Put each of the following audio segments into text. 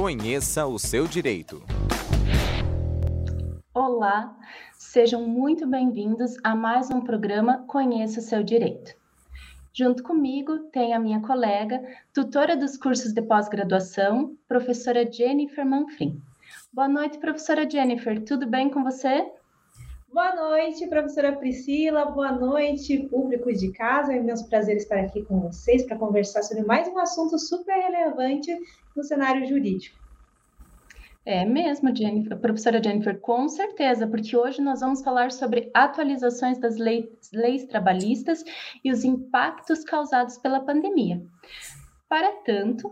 Conheça o seu direito. Olá, sejam muito bem-vindos a mais um programa Conheça o seu direito. Junto comigo tem a minha colega, tutora dos cursos de pós-graduação, professora Jennifer Manfrim. Boa noite, professora Jennifer. Tudo bem com você? Boa noite, professora Priscila. Boa noite, público de casa. É meu prazer estar aqui com vocês para conversar sobre mais um assunto super relevante no cenário jurídico. É mesmo, Jennifer, professora Jennifer, com certeza, porque hoje nós vamos falar sobre atualizações das leis, leis trabalhistas e os impactos causados pela pandemia. Para tanto,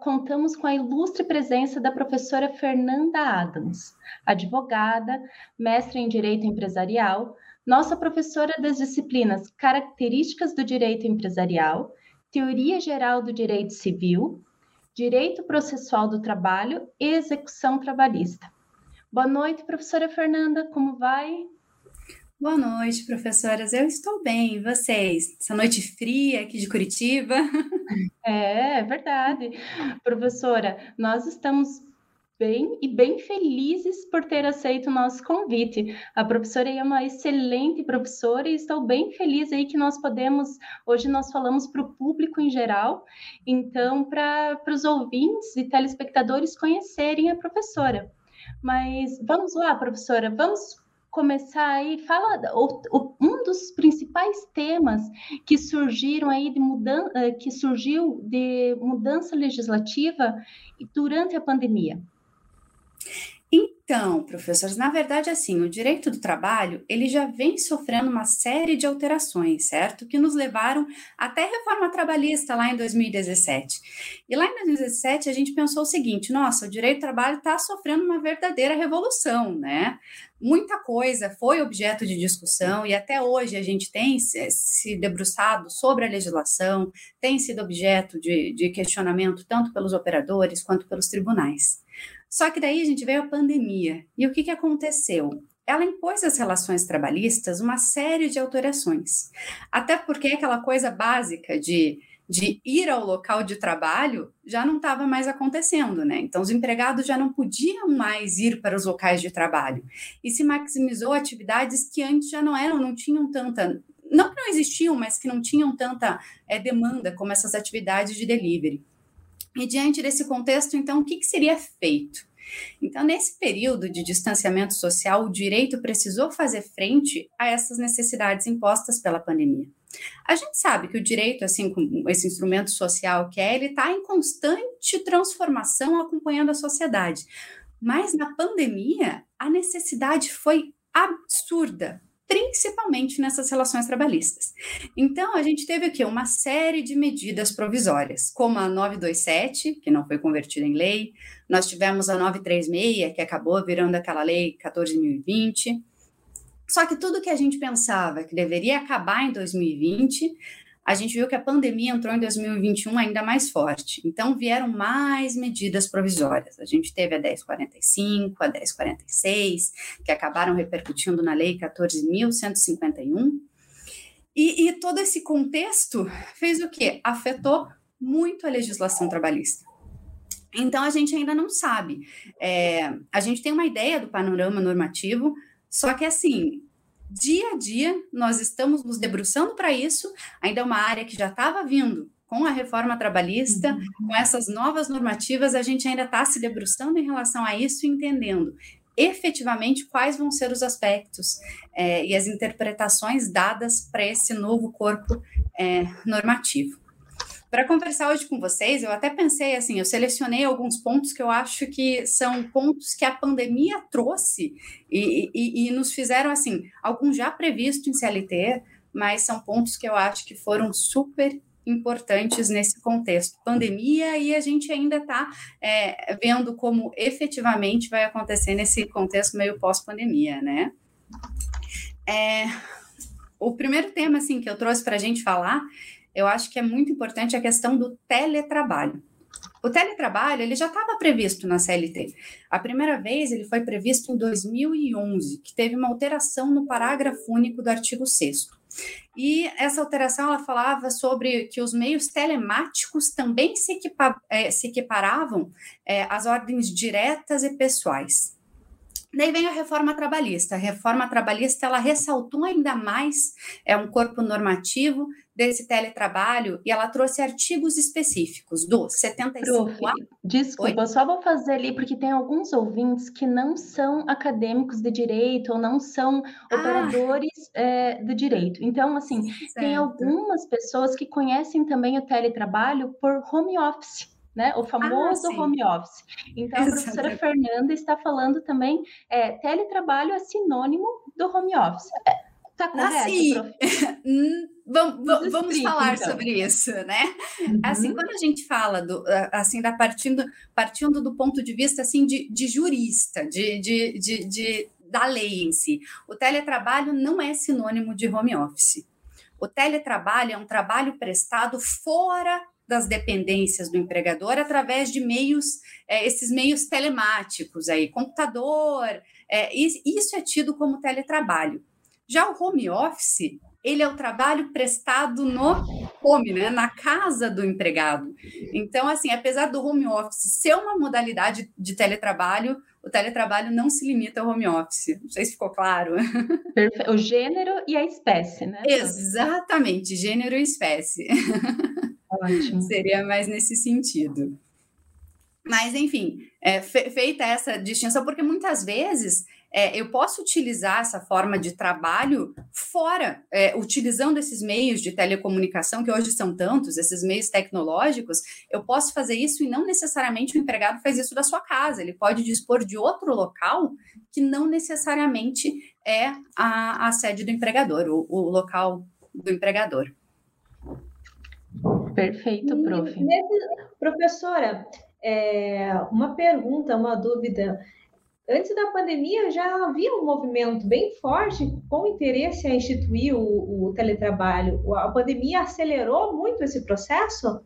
contamos com a ilustre presença da professora Fernanda Adams, advogada, mestre em Direito Empresarial, nossa professora das disciplinas Características do Direito Empresarial, Teoria Geral do Direito Civil, Direito Processual do Trabalho e Execução Trabalhista. Boa noite, professora Fernanda, como vai? Boa noite, professoras. Eu estou bem, e vocês? Essa noite fria aqui de Curitiba. É, é verdade. Professora, nós estamos bem e bem felizes por ter aceito o nosso convite. A professora é uma excelente professora e estou bem feliz aí que nós podemos, hoje nós falamos para o público em geral, então para os ouvintes e telespectadores conhecerem a professora. Mas vamos lá, professora, vamos começar aí, fala o, o, um dos principais temas que surgiram aí de mudança, eh, que surgiu de mudança legislativa durante a pandemia. Então, professores, na verdade, assim, o direito do trabalho, ele já vem sofrendo uma série de alterações, certo? Que nos levaram até a reforma trabalhista lá em 2017. E lá em 2017 a gente pensou o seguinte, nossa, o direito do trabalho está sofrendo uma verdadeira revolução, né? Muita coisa foi objeto de discussão e até hoje a gente tem se debruçado sobre a legislação, tem sido objeto de, de questionamento tanto pelos operadores quanto pelos tribunais. Só que daí a gente veio a pandemia. E o que, que aconteceu? Ela impôs às relações trabalhistas uma série de alterações. Até porque aquela coisa básica de, de ir ao local de trabalho já não estava mais acontecendo, né? Então, os empregados já não podiam mais ir para os locais de trabalho. E se maximizou atividades que antes já não eram, não tinham tanta. Não que não existiam, mas que não tinham tanta é, demanda como essas atividades de delivery. E diante desse contexto, então, o que, que seria feito? Então, nesse período de distanciamento social, o direito precisou fazer frente a essas necessidades impostas pela pandemia. A gente sabe que o direito, assim como esse instrumento social que é, ele está em constante transformação acompanhando a sociedade. Mas na pandemia, a necessidade foi absurda principalmente nessas relações trabalhistas. Então, a gente teve aqui uma série de medidas provisórias, como a 927, que não foi convertida em lei, nós tivemos a 936, que acabou virando aquela lei 14.020. Só que tudo que a gente pensava que deveria acabar em 2020 a gente viu que a pandemia entrou em 2021 ainda mais forte. Então, vieram mais medidas provisórias. A gente teve a 1045, a 1046, que acabaram repercutindo na Lei 14.151. E, e todo esse contexto fez o quê? Afetou muito a legislação trabalhista. Então, a gente ainda não sabe. É, a gente tem uma ideia do panorama normativo, só que, assim, dia a dia, nós estamos nos debruçando para isso, ainda é uma área que já estava vindo com a reforma trabalhista, uhum. com essas novas normativas, a gente ainda está se debruçando em relação a isso, entendendo efetivamente quais vão ser os aspectos é, e as interpretações dadas para esse novo corpo é, normativo. Para conversar hoje com vocês, eu até pensei assim, eu selecionei alguns pontos que eu acho que são pontos que a pandemia trouxe e, e, e nos fizeram assim, alguns já previstos em CLT, mas são pontos que eu acho que foram super importantes nesse contexto pandemia e a gente ainda está é, vendo como efetivamente vai acontecer nesse contexto meio pós-pandemia, né? É, o primeiro tema assim que eu trouxe para a gente falar eu acho que é muito importante a questão do teletrabalho. O teletrabalho ele já estava previsto na CLT. A primeira vez ele foi previsto em 2011, que teve uma alteração no parágrafo único do artigo 6 E essa alteração ela falava sobre que os meios telemáticos também se, equipa, é, se equiparavam é, às ordens diretas e pessoais. Daí vem a reforma trabalhista. A reforma trabalhista ela ressaltou ainda mais é um corpo normativo desse teletrabalho e ela trouxe artigos específicos do 75 Prof, Desculpa, Oi? só vou fazer ali porque tem alguns ouvintes que não são acadêmicos de direito ou não são ah. operadores é, do direito. Então, assim, certo. tem algumas pessoas que conhecem também o teletrabalho por home office. Né? O famoso ah, home office. Então, a professora Fernanda está falando também, é, teletrabalho é sinônimo do home office. É, Tá correto, assim, hum, vamos, vamos falar então. sobre isso, né? Uhum. Assim, quando a gente fala do, assim, da partindo, partindo do ponto de vista assim de, de jurista, de, de, de, de, da lei em si, o teletrabalho não é sinônimo de home office. O teletrabalho é um trabalho prestado fora das dependências do empregador através de meios, é, esses meios telemáticos aí, computador, é, isso é tido como teletrabalho. Já o home office, ele é o trabalho prestado no home, né, na casa do empregado. Então, assim, apesar do home office ser uma modalidade de teletrabalho, o teletrabalho não se limita ao home office. Não sei se ficou claro. O gênero e a espécie, né? Exatamente, gênero e espécie. Ótimo. Seria mais nesse sentido. Mas, enfim, é, feita essa distinção, porque muitas vezes é, eu posso utilizar essa forma de trabalho fora, é, utilizando esses meios de telecomunicação, que hoje são tantos, esses meios tecnológicos, eu posso fazer isso e não necessariamente o empregado faz isso da sua casa, ele pode dispor de outro local que não necessariamente é a, a sede do empregador, o, o local do empregador. Perfeito, prof. Professora, é, uma pergunta, uma dúvida. Antes da pandemia já havia um movimento bem forte com interesse a instituir o, o teletrabalho. A pandemia acelerou muito esse processo?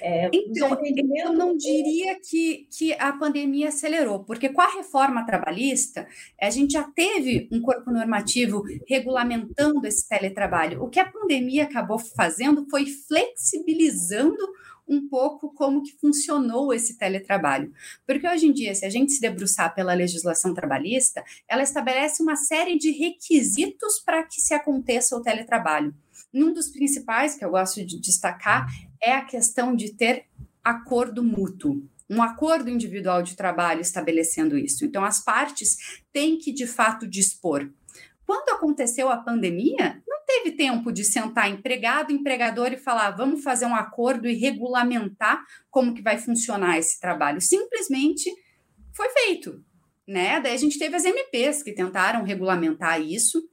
É, então, eu não diria que, que a pandemia acelerou, porque com a reforma trabalhista, a gente já teve um corpo normativo regulamentando esse teletrabalho. O que a pandemia acabou fazendo foi flexibilizando um pouco como que funcionou esse teletrabalho. Porque hoje em dia, se a gente se debruçar pela legislação trabalhista, ela estabelece uma série de requisitos para que se aconteça o teletrabalho. Um dos principais que eu gosto de destacar é a questão de ter acordo mútuo um acordo individual de trabalho estabelecendo isso. Então, as partes têm que, de fato, dispor. Quando aconteceu a pandemia, teve tempo de sentar empregado, empregador e falar, vamos fazer um acordo e regulamentar como que vai funcionar esse trabalho. Simplesmente foi feito, né? Daí a gente teve as MPs que tentaram regulamentar isso,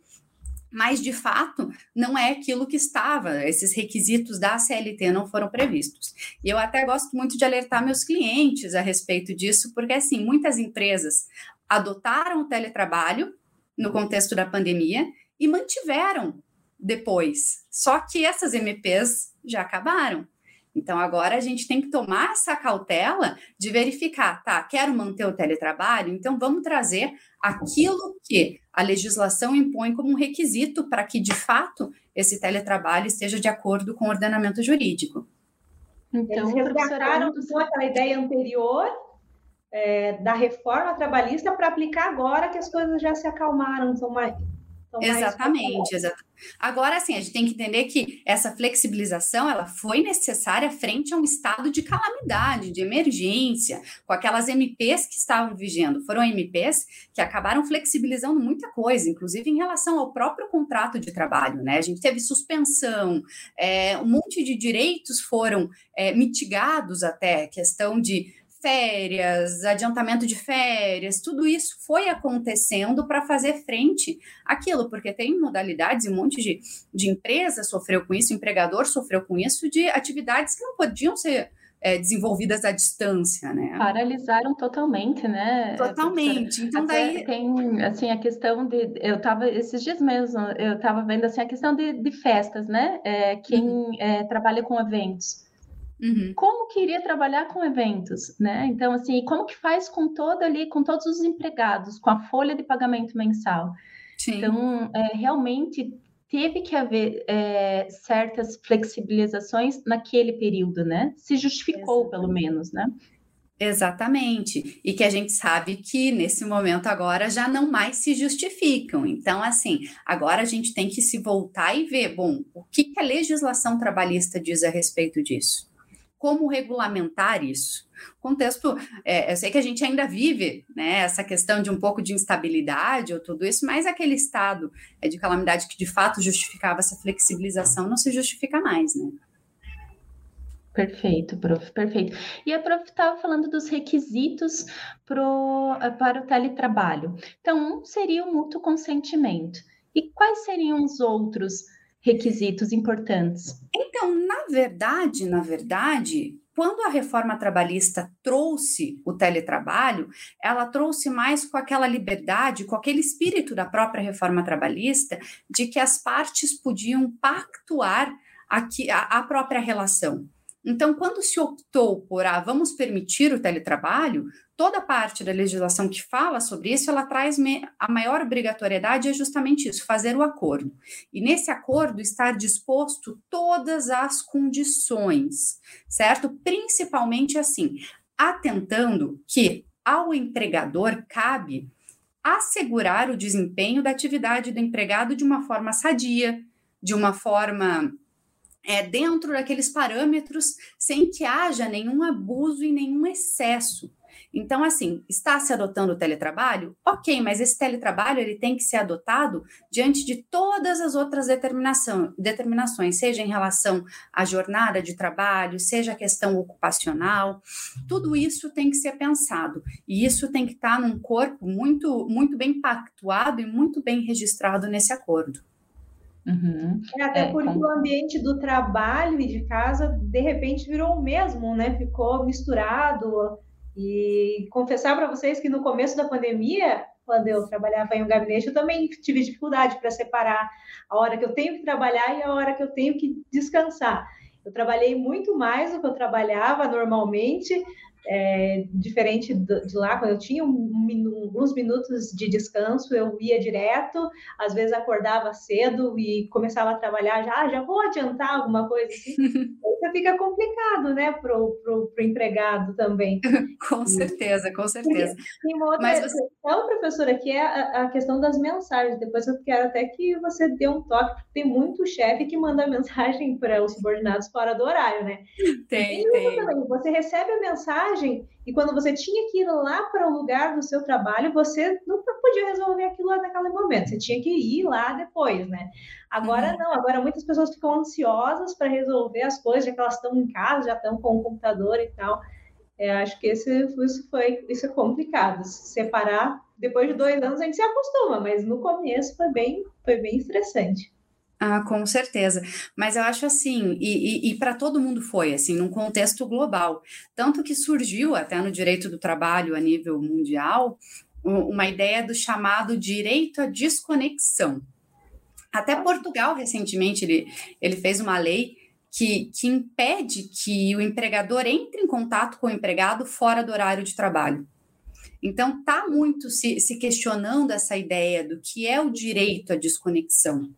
mas de fato não é aquilo que estava, esses requisitos da CLT não foram previstos. E eu até gosto muito de alertar meus clientes a respeito disso, porque assim, muitas empresas adotaram o teletrabalho no contexto da pandemia e mantiveram depois. Só que essas MPs já acabaram. Então agora a gente tem que tomar essa cautela de verificar, tá? Quero manter o teletrabalho, então vamos trazer aquilo que a legislação impõe como um requisito para que de fato esse teletrabalho esteja de acordo com o ordenamento jurídico. Então, Eles resgataram com aquela ideia anterior é, da reforma trabalhista para aplicar agora que as coisas já se acalmaram, são mais, então, exatamente, exatamente. Agora, assim, a gente tem que entender que essa flexibilização ela foi necessária frente a um estado de calamidade, de emergência, com aquelas MPs que estavam vigendo. Foram MPs que acabaram flexibilizando muita coisa, inclusive em relação ao próprio contrato de trabalho, né? A gente teve suspensão, é, um monte de direitos foram é, mitigados até, questão de férias, adiantamento de férias, tudo isso foi acontecendo para fazer frente àquilo, porque tem modalidades e um monte de, de empresa sofreu com isso, empregador sofreu com isso, de atividades que não podiam ser é, desenvolvidas à distância, né? Paralisaram totalmente, né? Totalmente. Então daí tem assim a questão de eu estava esses dias mesmo eu estava vendo assim a questão de, de festas, né? É, quem uhum. é, trabalha com eventos Uhum. Como que iria trabalhar com eventos, né? Então, assim, como que faz com todo ali, com todos os empregados, com a folha de pagamento mensal? Sim. Então, é, realmente teve que haver é, certas flexibilizações naquele período, né? Se justificou, Exatamente. pelo menos, né? Exatamente. E que a gente sabe que nesse momento agora já não mais se justificam. Então, assim, agora a gente tem que se voltar e ver, bom, o que, que a legislação trabalhista diz a respeito disso? Como regulamentar isso? Contexto, é, eu sei que a gente ainda vive né, essa questão de um pouco de instabilidade ou tudo isso, mas aquele estado é, de calamidade que de fato justificava essa flexibilização não se justifica mais, né? Perfeito, prof, perfeito. E a prof estava falando dos requisitos pro, eh, para o teletrabalho. Então, um seria o mútuo consentimento. E quais seriam os outros requisitos importantes? Então, na verdade, na verdade, quando a reforma trabalhista trouxe o teletrabalho, ela trouxe mais com aquela liberdade, com aquele espírito da própria reforma trabalhista, de que as partes podiam pactuar a, a própria relação. Então, quando se optou por ah, vamos permitir o teletrabalho, toda parte da legislação que fala sobre isso, ela traz a maior obrigatoriedade é justamente isso, fazer o acordo. E nesse acordo estar disposto todas as condições, certo? Principalmente assim, atentando que ao empregador cabe assegurar o desempenho da atividade do empregado de uma forma sadia, de uma forma é, dentro daqueles parâmetros, sem que haja nenhum abuso e nenhum excesso. Então, assim, está se adotando o teletrabalho? Ok, mas esse teletrabalho ele tem que ser adotado diante de todas as outras determinações, seja em relação à jornada de trabalho, seja a questão ocupacional, tudo isso tem que ser pensado. E isso tem que estar num corpo muito, muito bem pactuado e muito bem registrado nesse acordo. Uhum. É, até é, porque com... o ambiente do trabalho e de casa, de repente, virou o mesmo, né? Ficou misturado. E confessar para vocês que no começo da pandemia, quando eu trabalhava em um gabinete, eu também tive dificuldade para separar a hora que eu tenho que trabalhar e a hora que eu tenho que descansar. Eu trabalhei muito mais do que eu trabalhava normalmente, é, diferente de lá, quando eu tinha um, um, alguns minutos de descanso, eu ia direto, às vezes acordava cedo e começava a trabalhar já, ah, já vou adiantar alguma coisa assim. Isso fica complicado, né, pro, pro, pro empregado também. com certeza, com certeza. Tem uma outra Mas você... questão, professora, que é a, a, questão das mensagens. Depois eu quero até que você dê um toque, porque tem muito chefe que manda mensagem para os subordinados fora do horário, né? Tem, e tem. Também, você recebe a mensagem e quando você tinha que ir lá para o lugar do seu trabalho, você não podia resolver aquilo lá naquele momento, você tinha que ir lá depois, né? Agora uhum. não, agora muitas pessoas ficam ansiosas para resolver as coisas, já que elas estão em casa, já estão com o computador e tal. É, acho que esse, isso foi isso é complicado. Separar, depois de dois anos a gente se acostuma, mas no começo foi bem, foi bem estressante. Ah, com certeza. Mas eu acho assim, e, e, e para todo mundo foi, assim, num contexto global. Tanto que surgiu até no direito do trabalho a nível mundial uma ideia do chamado direito à desconexão. Até Portugal, recentemente, ele, ele fez uma lei que, que impede que o empregador entre em contato com o empregado fora do horário de trabalho. Então, está muito se, se questionando essa ideia do que é o direito à desconexão.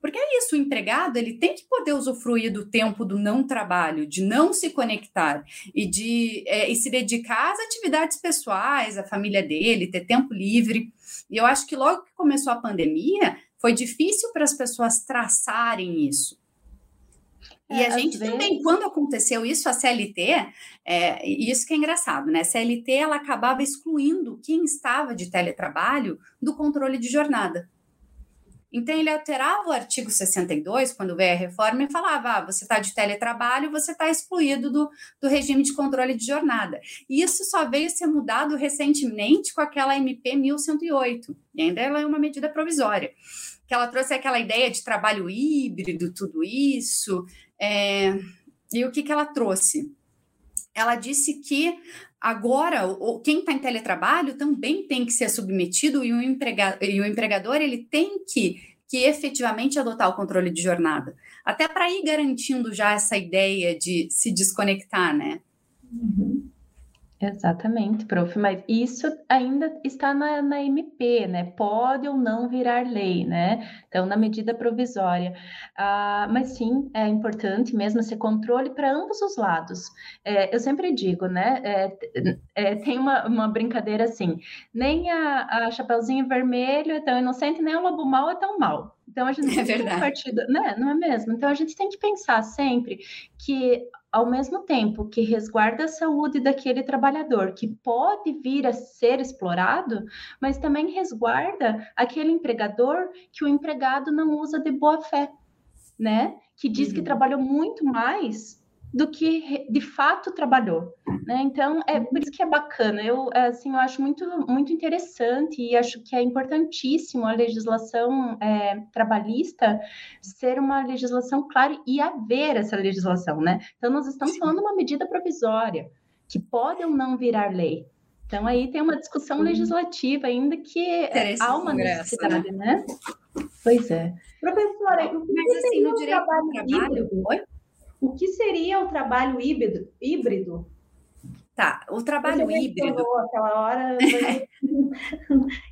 Porque é isso, o empregado ele tem que poder usufruir do tempo do não trabalho, de não se conectar e de é, e se dedicar às atividades pessoais, à família dele, ter tempo livre. E eu acho que logo que começou a pandemia, foi difícil para as pessoas traçarem isso. E é, a gente vezes... também, quando aconteceu isso, a CLT, é, isso que é engraçado, né? A CLT ela acabava excluindo quem estava de teletrabalho do controle de jornada. Então, ele alterava o artigo 62, quando veio a reforma, e falava: ah, você está de teletrabalho, você está excluído do, do regime de controle de jornada. E isso só veio ser mudado recentemente com aquela MP 1108, e ainda ela é uma medida provisória, que ela trouxe aquela ideia de trabalho híbrido, tudo isso. É, e o que, que ela trouxe? Ela disse que Agora, quem está em teletrabalho também tem que ser submetido e o, emprega, e o empregador ele tem que, que efetivamente adotar o controle de jornada, até para ir garantindo já essa ideia de se desconectar, né? Uhum. Exatamente, prof. Mas isso ainda está na, na MP, né? Pode ou não virar lei, né? Então, na medida provisória. Ah, mas sim, é importante mesmo esse controle para ambos os lados. É, eu sempre digo, né? É, é, tem uma, uma brincadeira assim: nem a, a Chapeuzinho Vermelho é tão inocente, nem o Lobo Mal é tão mal. Então a gente é tem verdade. partido, né? Não é mesmo? Então a gente tem que pensar sempre que ao mesmo tempo que resguarda a saúde daquele trabalhador que pode vir a ser explorado, mas também resguarda aquele empregador que o empregado não usa de boa fé, né? Que diz uhum. que trabalhou muito mais do que de fato trabalhou, né? Então é por isso que é bacana. Eu é, assim eu acho muito muito interessante e acho que é importantíssimo a legislação é, trabalhista ser uma legislação clara e haver essa legislação, né? Então nós estamos Sim. falando de uma medida provisória que pode ou não virar lei. Então aí tem uma discussão legislativa ainda que há uma necessidade, né? né? Pois é. Professora, Mas, assim, no direito trabalho, trabalho... Oi? O que seria o trabalho híbrido? híbrido? Tá, o trabalho híbrido. Aquela hora.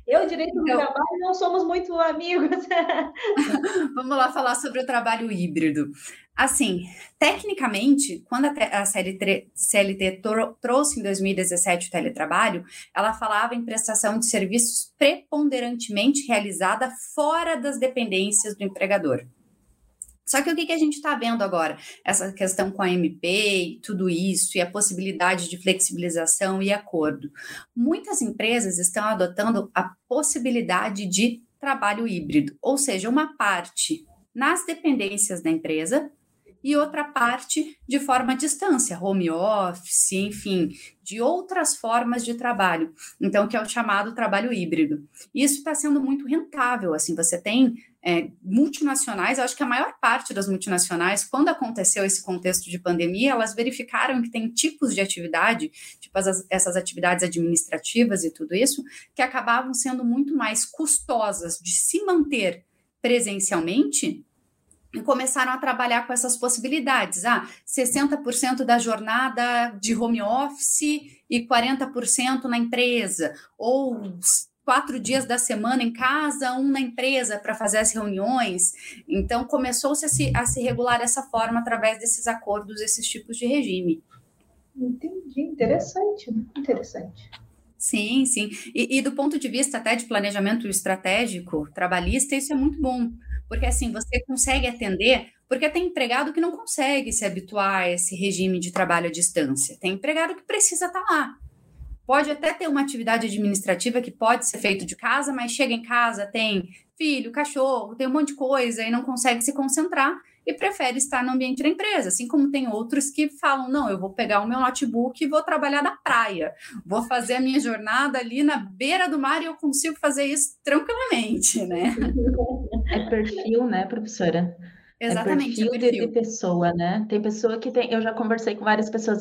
Eu, direito do então, trabalho, não somos muito amigos. Vamos lá falar sobre o trabalho híbrido. Assim, tecnicamente, quando a, CLT, CLT trouxe em 2017 o teletrabalho, ela falava em prestação de serviços preponderantemente realizada fora das dependências do empregador. Só que o que, que a gente está vendo agora? Essa questão com a MP tudo isso, e a possibilidade de flexibilização e acordo. Muitas empresas estão adotando a possibilidade de trabalho híbrido, ou seja, uma parte nas dependências da empresa e outra parte de forma à distância, home office, enfim, de outras formas de trabalho. Então, que é o chamado trabalho híbrido. Isso está sendo muito rentável. Assim, você tem é, multinacionais, eu acho que a maior parte das multinacionais, quando aconteceu esse contexto de pandemia, elas verificaram que tem tipos de atividade, tipo as, essas atividades administrativas e tudo isso, que acabavam sendo muito mais custosas de se manter presencialmente e começaram a trabalhar com essas possibilidades. Ah, 60% da jornada de home office e 40% na empresa, ou quatro dias da semana em casa, um na empresa para fazer as reuniões. Então, começou-se a se, a se regular dessa forma através desses acordos, esses tipos de regime. Entendi, interessante, interessante. Sim, sim. E, e, do ponto de vista até de planejamento estratégico trabalhista, isso é muito bom, porque assim você consegue atender, porque tem empregado que não consegue se habituar a esse regime de trabalho à distância, tem empregado que precisa estar tá lá. Pode até ter uma atividade administrativa que pode ser feito de casa, mas chega em casa, tem filho, cachorro, tem um monte de coisa e não consegue se concentrar e prefere estar no ambiente da empresa. Assim como tem outros que falam: não, eu vou pegar o meu notebook e vou trabalhar na praia, vou fazer a minha jornada ali na beira do mar e eu consigo fazer isso tranquilamente, né? É perfil, né, professora? Exatamente. É perfil, perfil. De, pessoa, né? Tem pessoa que tem. Eu já conversei com várias pessoas.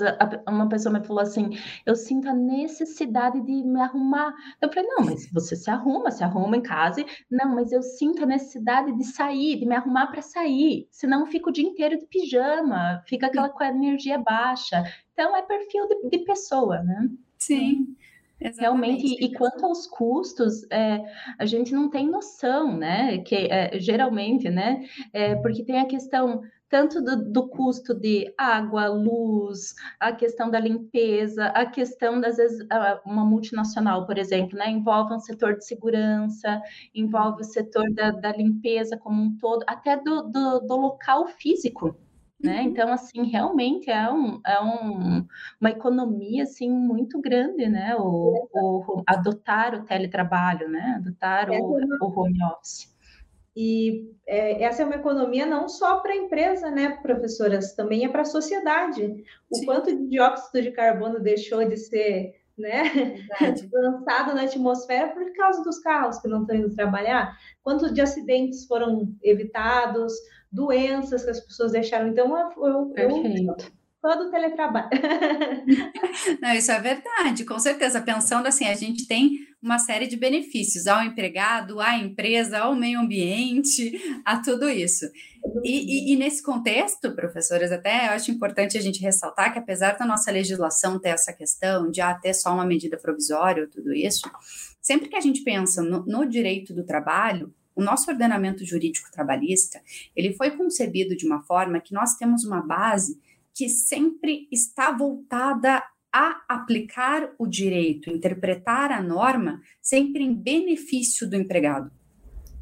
Uma pessoa me falou assim: eu sinto a necessidade de me arrumar. Eu falei: não, mas você se arruma, se arruma em casa. Não, mas eu sinto a necessidade de sair, de me arrumar para sair. Senão eu fico o dia inteiro de pijama, fica aquela com a energia baixa. Então é perfil de, de pessoa, né? Sim. Exatamente. Realmente, e quanto aos custos, é, a gente não tem noção, né? Que é, geralmente, né? É, porque tem a questão tanto do, do, custo de água, luz, a questão da limpeza, a questão das vezes uma multinacional, por exemplo, né? Envolve um setor de segurança, envolve o setor da, da limpeza como um todo, até do, do, do local físico né? Uhum. Então, assim, realmente é, um, é um, uma economia, assim, muito grande, né? O, o, adotar o teletrabalho, né? Adotar o, é o home office. E é, essa é uma economia não só para a empresa, né, professoras? Também é para a sociedade. O Sim. quanto de dióxido de carbono deixou de ser né, lançado na atmosfera por causa dos carros que não estão indo trabalhar? Quantos de acidentes foram evitados? Doenças que as pessoas deixaram. Então, eu, eu, todo teletrabalho. Não, isso é verdade, com certeza. Pensando assim, a gente tem uma série de benefícios ao empregado, à empresa, ao meio ambiente, a tudo isso. E, e, e, nesse contexto, professores, até eu acho importante a gente ressaltar que, apesar da nossa legislação ter essa questão de ah, ter só uma medida provisória, tudo isso, sempre que a gente pensa no, no direito do trabalho, o nosso ordenamento jurídico trabalhista, ele foi concebido de uma forma que nós temos uma base que sempre está voltada a aplicar o direito, interpretar a norma sempre em benefício do empregado.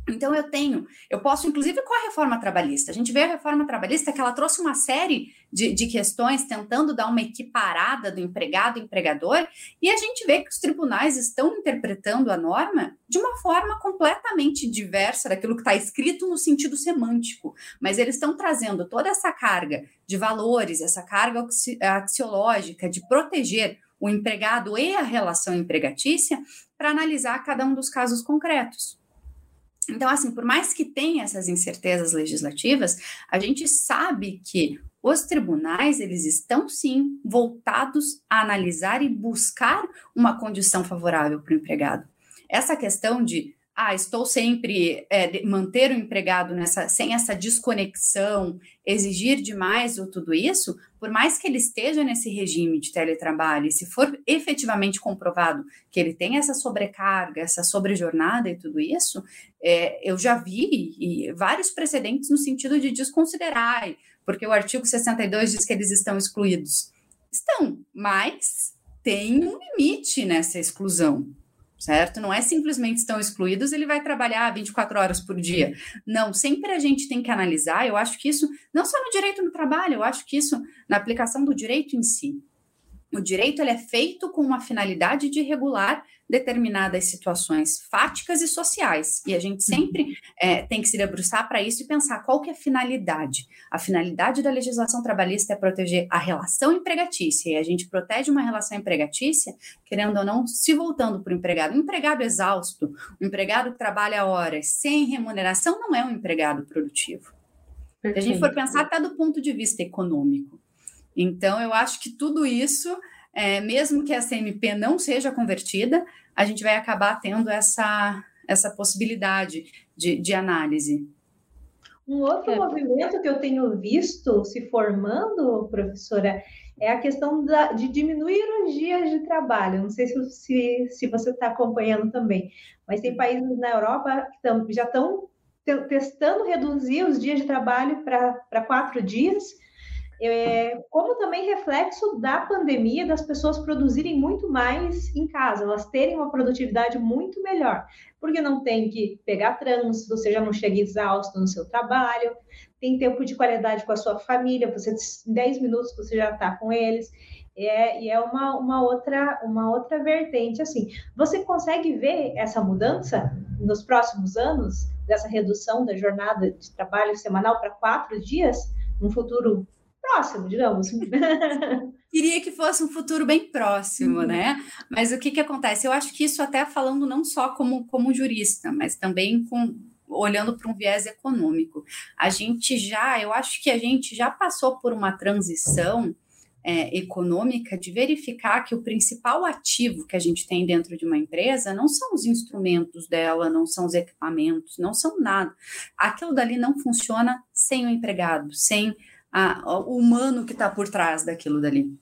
Então eu tenho, eu posso, inclusive com a reforma trabalhista. A gente vê a reforma trabalhista que ela trouxe uma série de, de questões tentando dar uma equiparada do empregado e empregador, e a gente vê que os tribunais estão interpretando a norma de uma forma completamente diversa daquilo que está escrito no sentido semântico. Mas eles estão trazendo toda essa carga de valores, essa carga axiológica de proteger o empregado e a relação empregatícia para analisar cada um dos casos concretos. Então, assim, por mais que tenha essas incertezas legislativas, a gente sabe que os tribunais, eles estão sim voltados a analisar e buscar uma condição favorável para o empregado. Essa questão de ah, estou sempre é, manter o empregado nessa, sem essa desconexão, exigir demais ou tudo isso, por mais que ele esteja nesse regime de teletrabalho, se for efetivamente comprovado que ele tem essa sobrecarga, essa sobrejornada e tudo isso, é, eu já vi vários precedentes no sentido de desconsiderar, porque o artigo 62 diz que eles estão excluídos. Estão, mas tem um limite nessa exclusão certo? Não é simplesmente estão excluídos, ele vai trabalhar 24 horas por dia. Não, sempre a gente tem que analisar, eu acho que isso, não só no direito no trabalho, eu acho que isso na aplicação do direito em si. O direito ele é feito com uma finalidade de regular determinadas situações fáticas e sociais. E a gente sempre é, tem que se debruçar para isso e pensar qual que é a finalidade. A finalidade da legislação trabalhista é proteger a relação empregatícia. E a gente protege uma relação empregatícia, querendo ou não, se voltando para o empregado. Um empregado exausto, um empregado que trabalha horas sem remuneração, não é um empregado produtivo. Se a gente for pensar até do ponto de vista econômico. Então, eu acho que tudo isso é, mesmo que a CMP não seja convertida, a gente vai acabar tendo essa, essa possibilidade de, de análise. Um outro é. movimento que eu tenho visto se formando, professora, é a questão da, de diminuir os dias de trabalho. Não sei se, se, se você está acompanhando também, mas tem países na Europa que tão, já estão testando reduzir os dias de trabalho para quatro dias é, como também reflexo da pandemia, das pessoas produzirem muito mais em casa, elas terem uma produtividade muito melhor, porque não tem que pegar trânsito, você já não chega exausto no seu trabalho, tem tempo de qualidade com a sua família, você em 10 minutos você já está com eles. É, e é uma, uma, outra, uma outra vertente. Assim, você consegue ver essa mudança nos próximos anos, dessa redução da jornada de trabalho semanal para quatro dias, no futuro próximo, digamos. Queria que fosse um futuro bem próximo, uhum. né? Mas o que, que acontece? Eu acho que isso até falando não só como, como jurista, mas também com olhando para um viés econômico. A gente já, eu acho que a gente já passou por uma transição é, econômica de verificar que o principal ativo que a gente tem dentro de uma empresa não são os instrumentos dela, não são os equipamentos, não são nada. Aquilo dali não funciona sem o empregado, sem a, o humano que está por trás daquilo dali.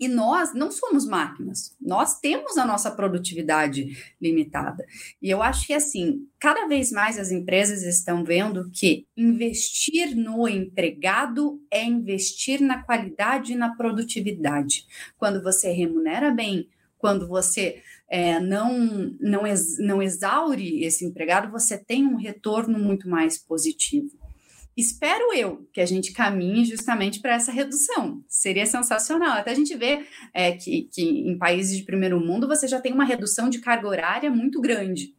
E nós não somos máquinas, nós temos a nossa produtividade limitada. E eu acho que, assim, cada vez mais as empresas estão vendo que investir no empregado é investir na qualidade e na produtividade. Quando você remunera bem, quando você é, não, não, ex, não exaure esse empregado, você tem um retorno muito mais positivo. Espero eu que a gente caminhe justamente para essa redução. Seria sensacional. Até a gente vê é, que, que em países de primeiro mundo você já tem uma redução de carga horária muito grande.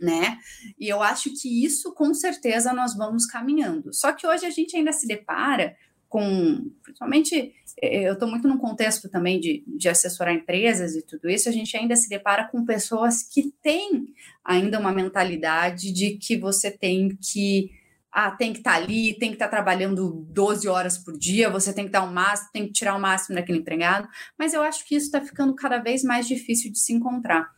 Né? E eu acho que isso com certeza nós vamos caminhando. Só que hoje a gente ainda se depara com, principalmente, é, eu estou muito num contexto também de, de assessorar empresas e tudo isso, a gente ainda se depara com pessoas que têm ainda uma mentalidade de que você tem que ah, tem que estar tá ali, tem que estar tá trabalhando 12 horas por dia, você tem que dar o máximo, tem que tirar o máximo daquele empregado, mas eu acho que isso está ficando cada vez mais difícil de se encontrar.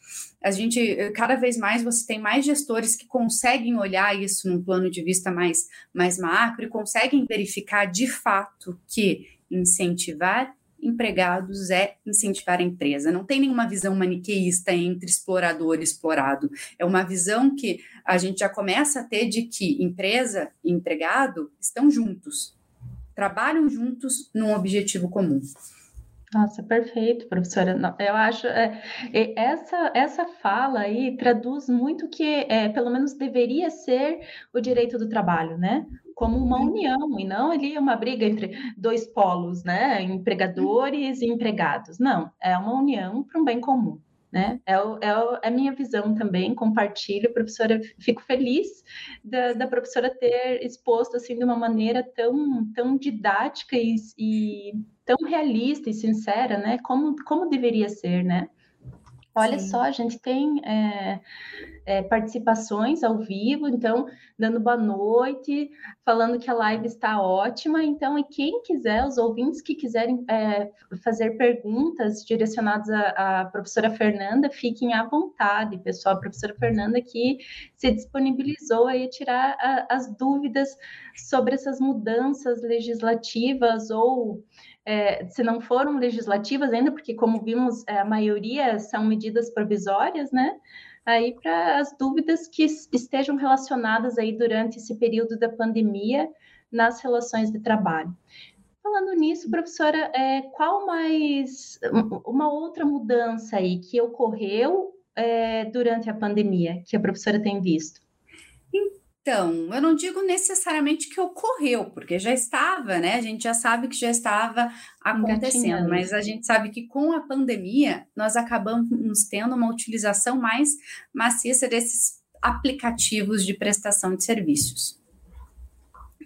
A gente, cada vez mais, você tem mais gestores que conseguem olhar isso num plano de vista mais, mais macro e conseguem verificar de fato que incentivar empregados é incentivar a empresa. Não tem nenhuma visão maniqueísta entre explorador e explorado. É uma visão que a gente já começa a ter de que empresa e empregado estão juntos, trabalham juntos num objetivo comum. Nossa, perfeito, professora. Eu acho é, essa essa fala aí traduz muito que é, pelo menos deveria ser o direito do trabalho, né? Como uma uhum. união e não ali uma briga entre dois polos, né? Empregadores e empregados. Não, é uma união para um bem comum. Né? É, o, é, o, é a minha visão também, compartilho, professora, fico feliz da, da, professora ter exposto assim de uma maneira tão, tão didática e, e tão realista e sincera, né? Como, como deveria ser, né? Olha Sim. só, a gente tem é, é, participações ao vivo, então, dando boa noite, falando que a live está ótima. Então, e quem quiser, os ouvintes que quiserem é, fazer perguntas direcionadas à, à, professora Fernanda, fiquem à vontade, pessoal. A professora Fernanda que se disponibilizou a tirar a, as dúvidas sobre essas mudanças legislativas ou é, se não foram legislativas ainda, porque como vimos, é, a maioria são medidas provisórias, né? Aí para as dúvidas que estejam relacionadas aí durante esse período da pandemia nas relações de trabalho. Falando nisso, professora, é, qual mais uma outra mudança aí que ocorreu é, durante a pandemia que a professora tem visto? Então, eu não digo necessariamente que ocorreu, porque já estava, né? A gente já sabe que já estava acontecendo, mas a gente sabe que com a pandemia nós acabamos tendo uma utilização mais maciça desses aplicativos de prestação de serviços.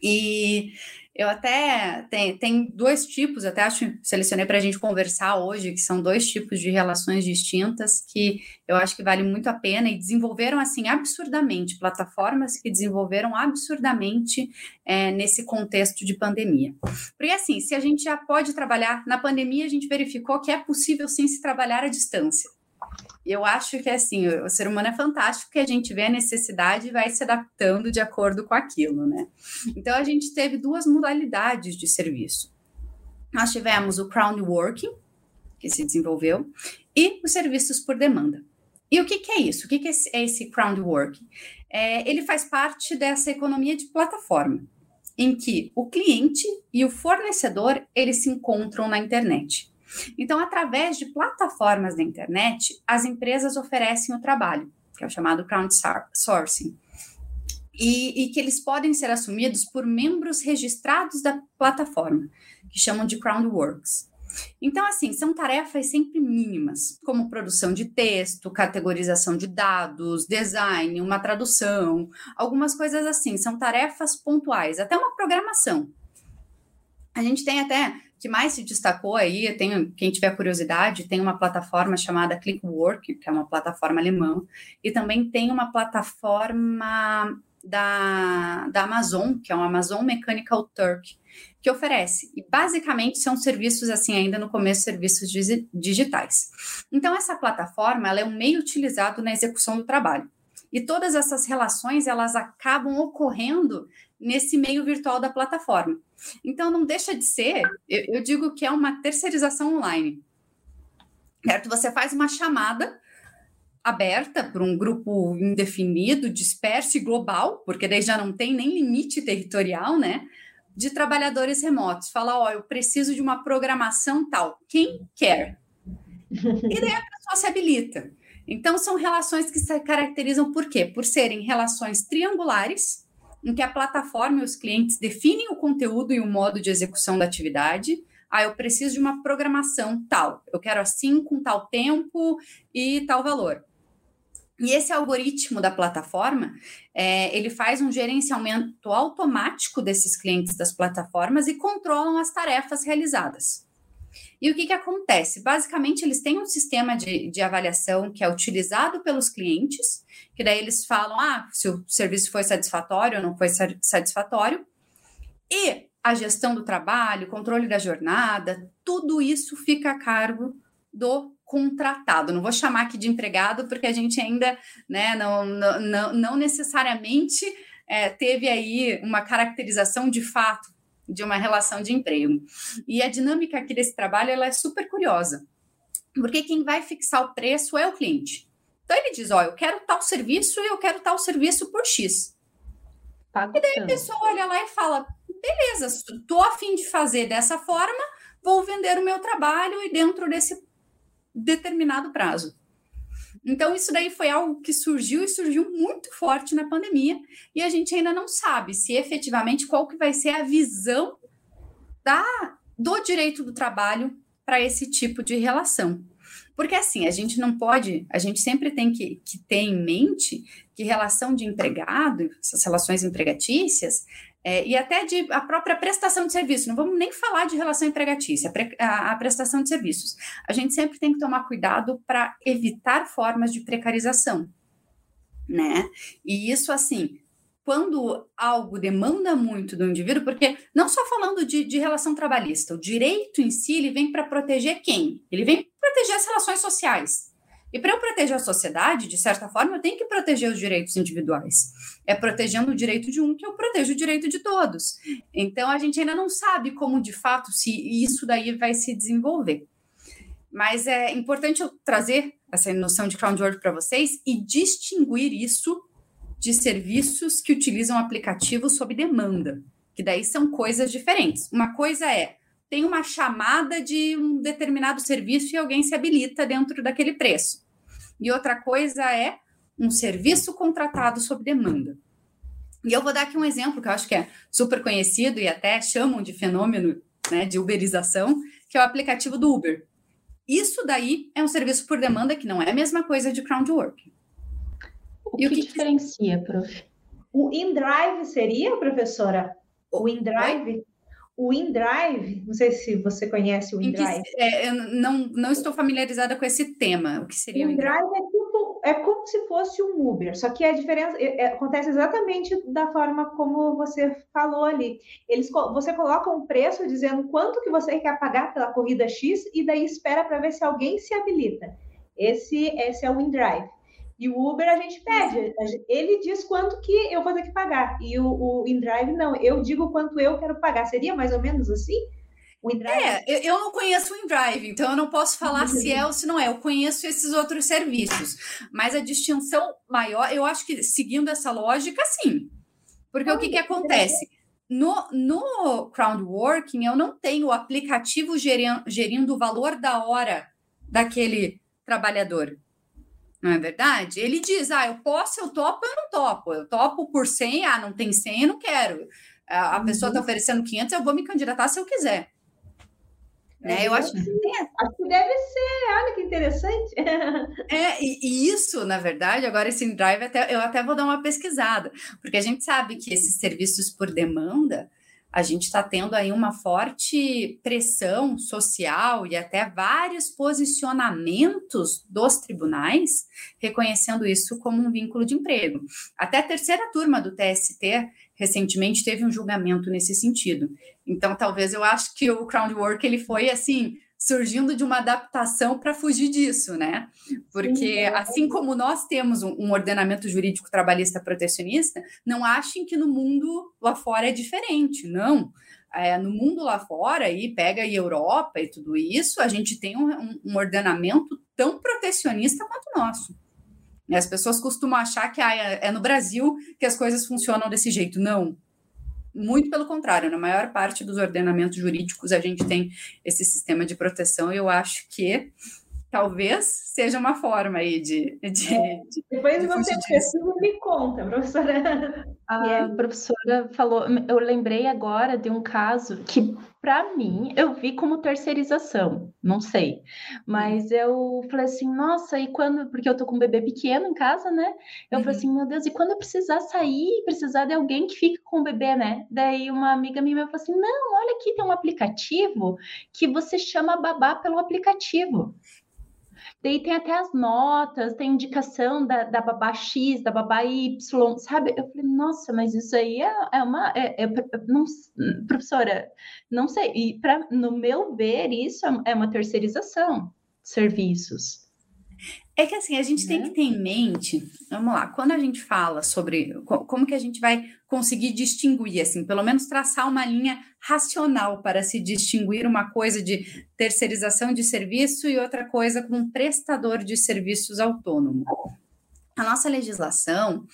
E eu até tem, tem dois tipos, até acho selecionei para a gente conversar hoje, que são dois tipos de relações distintas que eu acho que vale muito a pena e desenvolveram assim absurdamente plataformas que desenvolveram absurdamente é, nesse contexto de pandemia. Porque assim, se a gente já pode trabalhar na pandemia, a gente verificou que é possível sim se trabalhar à distância eu acho que assim, o ser humano é fantástico que a gente vê a necessidade e vai se adaptando de acordo com aquilo, né? Então a gente teve duas modalidades de serviço. Nós tivemos o crowdworking, que se desenvolveu, e os serviços por demanda. E o que, que é isso? O que, que é esse crowdworking? É, ele faz parte dessa economia de plataforma, em que o cliente e o fornecedor eles se encontram na internet. Então, através de plataformas da internet, as empresas oferecem o trabalho, que é o chamado crowdsourcing. E, e, que eles podem ser assumidos por membros registrados da plataforma, que chamam de Crowdworks. Então, assim, são tarefas sempre mínimas, como produção de texto, categorização de dados, design, uma tradução, algumas coisas assim, são tarefas pontuais, até uma programação. A gente tem até que mais se destacou aí, tem, quem tiver curiosidade, tem uma plataforma chamada Clickwork, que é uma plataforma alemã, e também tem uma plataforma da, da Amazon, que é o Amazon Mechanical Turk, que oferece. E basicamente são serviços, assim, ainda no começo, serviços digitais. Então, essa plataforma ela é um meio utilizado na execução do trabalho. E todas essas relações elas acabam ocorrendo nesse meio virtual da plataforma. Então, não deixa de ser, eu, eu digo que é uma terceirização online. Certo? Você faz uma chamada aberta para um grupo indefinido, disperso e global, porque daí já não tem nem limite territorial, né? De trabalhadores remotos. Fala, ó, eu preciso de uma programação tal. Quem quer? E daí a pessoa se habilita. Então, são relações que se caracterizam por quê? Por serem relações triangulares, em que a plataforma e os clientes definem o conteúdo e o modo de execução da atividade. Ah, eu preciso de uma programação tal, eu quero assim, com tal tempo e tal valor. E esse algoritmo da plataforma, é, ele faz um gerenciamento automático desses clientes das plataformas e controlam as tarefas realizadas. E o que, que acontece? Basicamente, eles têm um sistema de, de avaliação que é utilizado pelos clientes, que daí eles falam ah, se o serviço foi satisfatório ou não foi satisfatório. E a gestão do trabalho, controle da jornada, tudo isso fica a cargo do contratado. Não vou chamar aqui de empregado, porque a gente ainda né, não, não, não necessariamente é, teve aí uma caracterização de fato de uma relação de emprego. E a dinâmica aqui desse trabalho ela é super curiosa, porque quem vai fixar o preço é o cliente. Então ele diz: Ó, eu quero tal serviço e eu quero tal serviço por X. E daí a pessoa olha lá e fala: beleza, estou a fim de fazer dessa forma, vou vender o meu trabalho e dentro desse determinado prazo. Então, isso daí foi algo que surgiu e surgiu muito forte na pandemia, e a gente ainda não sabe se efetivamente qual que vai ser a visão da, do direito do trabalho para esse tipo de relação. Porque assim, a gente não pode, a gente sempre tem que, que ter em mente que relação de empregado, essas relações empregatícias, é, e até de a própria prestação de serviço. Não vamos nem falar de relação empregatícia, a, a prestação de serviços. A gente sempre tem que tomar cuidado para evitar formas de precarização, né? E isso, assim, quando algo demanda muito do indivíduo, porque não só falando de, de relação trabalhista, o direito em si ele vem para proteger quem? Ele vem proteger as relações sociais. E para eu proteger a sociedade, de certa forma, eu tenho que proteger os direitos individuais. É protegendo o direito de um que eu protejo o direito de todos. Então a gente ainda não sabe como de fato se isso daí vai se desenvolver. Mas é importante eu trazer essa noção de groundwork para vocês e distinguir isso de serviços que utilizam aplicativos sob demanda, que daí são coisas diferentes. Uma coisa é tem uma chamada de um determinado serviço e alguém se habilita dentro daquele preço e outra coisa é um serviço contratado sob demanda. E eu vou dar aqui um exemplo que eu acho que é super conhecido e até chamam de fenômeno né, de uberização, que é o aplicativo do Uber. Isso daí é um serviço por demanda que não é a mesma coisa de crowdwork. O e que, o que diferencia, prof? O InDrive seria, professora? O InDrive? O InDrive, não sei se você conhece o InDrive. É, eu não, não estou familiarizada com esse tema. O que seria o InDrive? é, tipo, é como se fosse um Uber, só que a diferença é, é, acontece exatamente da forma como você falou ali. Eles, você coloca um preço dizendo quanto que você quer pagar pela corrida X e daí espera para ver se alguém se habilita. Esse, esse é o InDrive. E o Uber a gente pede, ele diz quanto que eu vou ter que pagar. E o, o InDrive não, eu digo quanto eu quero pagar. Seria mais ou menos assim? O InDrive? É, eu não conheço o InDrive, então eu não posso falar se é ou se não é. Eu conheço esses outros serviços. Mas a distinção maior, eu acho que seguindo essa lógica, sim. Porque o que, que acontece? No, no crowdworking, eu não tenho o aplicativo gerindo, gerindo o valor da hora daquele trabalhador. Não é verdade? Ele diz: ah, eu posso, eu topo, eu não topo. Eu topo por 100, ah, não tem 100, eu não quero. A, a pessoa está uhum. oferecendo 500, eu vou me candidatar se eu quiser. Né? Eu acho que, acho que deve ser, olha que interessante. É, e, e, isso, na verdade, agora esse drive, até, eu até vou dar uma pesquisada, porque a gente sabe que esses serviços por demanda, a gente está tendo aí uma forte pressão social e até vários posicionamentos dos tribunais reconhecendo isso como um vínculo de emprego. Até a terceira turma do TST recentemente teve um julgamento nesse sentido. Então, talvez eu acho que o Crownwork ele foi assim surgindo de uma adaptação para fugir disso, né? Porque é. assim como nós temos um, ordenamento jurídico trabalhista protecionista, não achem que no mundo lá fora é diferente, não. É, no mundo lá fora, e pega a Europa e tudo isso, a gente tem um, um ordenamento tão protecionista quanto o nosso. E as pessoas costumam achar que ah, é, é no Brasil que as coisas funcionam desse jeito. Não, muito pelo contrário, na maior parte dos ordenamentos jurídicos a gente tem esse sistema de proteção e eu acho que talvez seja uma forma aí de. de, é. de Depois de você precisa me conta, professora. A professora falou, eu lembrei agora de um caso que para mim, eu vi como terceirização, não sei. Mas eu falei assim, nossa, e quando. Porque eu tô com um bebê pequeno em casa, né? Eu uhum. falei assim, meu Deus, e quando eu precisar sair, precisar de alguém que fique com o bebê, né? Daí uma amiga minha falou assim: não, olha aqui, tem um aplicativo que você chama babá pelo aplicativo. Daí tem até as notas, tem indicação da, da babá X, da babá Y, sabe? Eu falei, nossa, mas isso aí é, é uma. É, é, não, professora, não sei. E pra, no meu ver, isso é, é uma terceirização de serviços. É que assim, a gente né? tem que ter em mente, vamos lá, quando a gente fala sobre como que a gente vai conseguir distinguir, assim, pelo menos traçar uma linha racional para se distinguir uma coisa de terceirização de serviço e outra coisa com um prestador de serviços autônomo. A nossa legislação,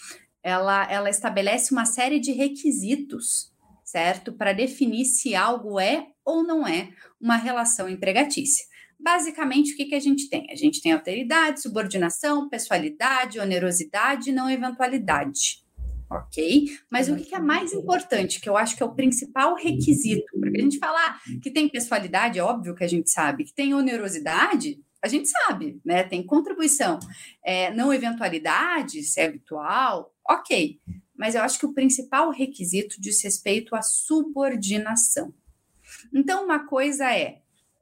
ela, ela estabelece uma série de requisitos, certo? Para definir se algo é ou não é uma relação empregatícia. Basicamente, o que, que a gente tem? A gente tem alteridade, subordinação, pessoalidade, onerosidade e não eventualidade. Ok? Mas o que, que é mais importante, que eu acho que é o principal requisito, porque a gente falar que tem pessoalidade, é óbvio que a gente sabe, que tem onerosidade, a gente sabe, né? Tem contribuição. É, não eventualidade, se é habitual, ok. Mas eu acho que o principal requisito diz respeito à subordinação. Então, uma coisa é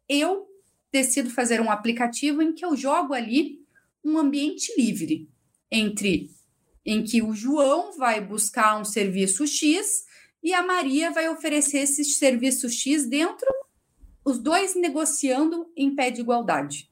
eu decido fazer um aplicativo em que eu jogo ali um ambiente livre entre em que o João vai buscar um serviço X e a Maria vai oferecer esse serviço X dentro, os dois negociando em pé de igualdade.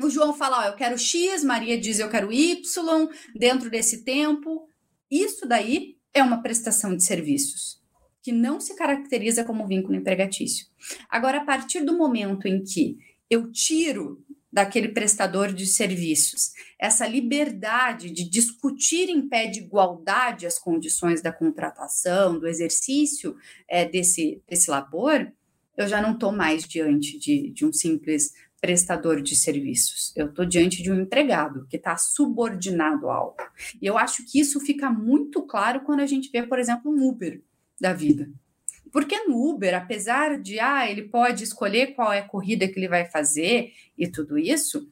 O João fala, ó, eu quero X, Maria diz eu quero Y, dentro desse tempo. Isso daí é uma prestação de serviços que não se caracteriza como vínculo empregatício. Agora, a partir do momento em que eu tiro daquele prestador de serviços essa liberdade de discutir em pé de igualdade as condições da contratação, do exercício é, desse, desse labor, eu já não estou mais diante de, de um simples prestador de serviços. Eu estou diante de um empregado que está subordinado a algo. E eu acho que isso fica muito claro quando a gente vê, por exemplo, um Uber da vida. Porque no Uber, apesar de ah, ele pode escolher qual é a corrida que ele vai fazer e tudo isso,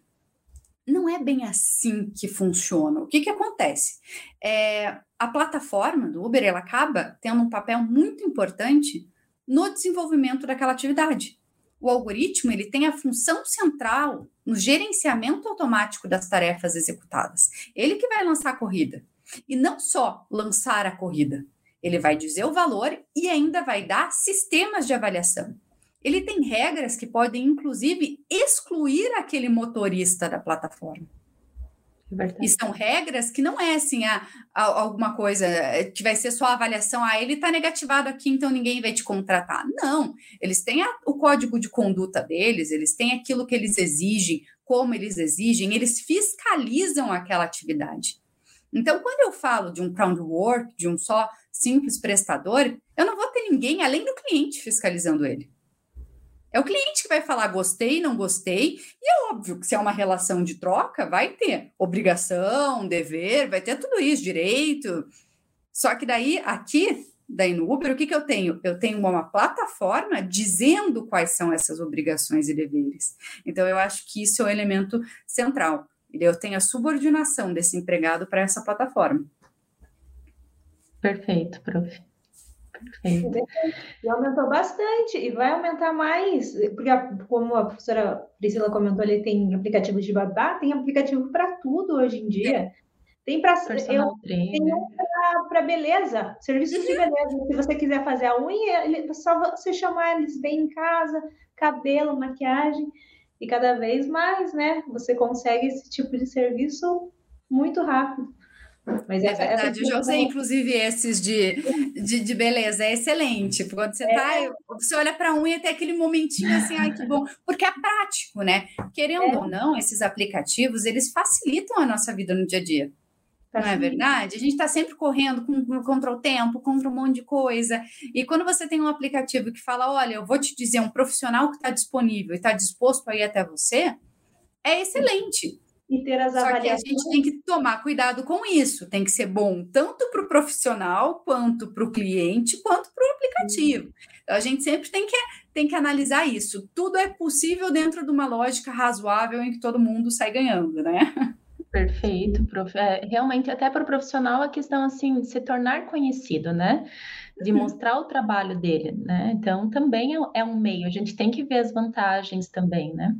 não é bem assim que funciona. O que, que acontece? É, a plataforma do Uber ela acaba tendo um papel muito importante no desenvolvimento daquela atividade. O algoritmo ele tem a função central no gerenciamento automático das tarefas executadas. Ele que vai lançar a corrida. E não só lançar a corrida, ele vai dizer o valor e ainda vai dar sistemas de avaliação. Ele tem regras que podem, inclusive, excluir aquele motorista da plataforma. É e são regras que não é assim, a, a, alguma coisa que vai ser só avaliação, ah, ele está negativado aqui, então ninguém vai te contratar. Não, eles têm a, o código de conduta deles, eles têm aquilo que eles exigem, como eles exigem, eles fiscalizam aquela atividade. Então, quando eu falo de um ground work, de um só simples prestador, eu não vou ter ninguém além do cliente fiscalizando ele. É o cliente que vai falar gostei, não gostei, e é óbvio que se é uma relação de troca, vai ter obrigação, dever, vai ter tudo isso, direito. Só que daí, aqui, daí no Uber, o que, que eu tenho? Eu tenho uma plataforma dizendo quais são essas obrigações e deveres. Então, eu acho que isso é o elemento central. Eu tenho a subordinação desse empregado para essa plataforma. Perfeito, prof. Perfeito. E aumentou bastante e vai aumentar mais, porque como a professora Priscila comentou, ele tem aplicativos de babá, tem aplicativo para tudo hoje em dia. Tem para para beleza, serviços de beleza. Se você quiser fazer a unha, ele, só você chamar eles bem em casa, cabelo, maquiagem, e cada vez mais, né? Você consegue esse tipo de serviço muito rápido. Mas é verdade, eu já usei, inclusive, esses de, de, de, beleza, é excelente. Quando você tá, é. você olha para unha e tem aquele momentinho assim, ai que bom, porque é prático, né? Querendo é. ou não, esses aplicativos, eles facilitam a nossa vida no dia a dia. Não é verdade? A gente está sempre correndo com, contra o tempo, contra um monte de coisa. E quando você tem um aplicativo que fala: olha, eu vou te dizer, um profissional que está disponível e está disposto a ir até você, é excelente e ter as Só avaliações. que a gente tem que tomar cuidado com isso. Tem que ser bom tanto para o profissional, quanto para o cliente, quanto para o aplicativo. Então, a gente sempre tem que, tem que analisar isso. Tudo é possível dentro de uma lógica razoável em que todo mundo sai ganhando, né? Perfeito, prof. É, realmente, até para o profissional, a questão assim de se tornar conhecido, né? De uhum. mostrar o trabalho dele, né? Então, também é, é, um meio, a gente tem que ver as vantagens também, né?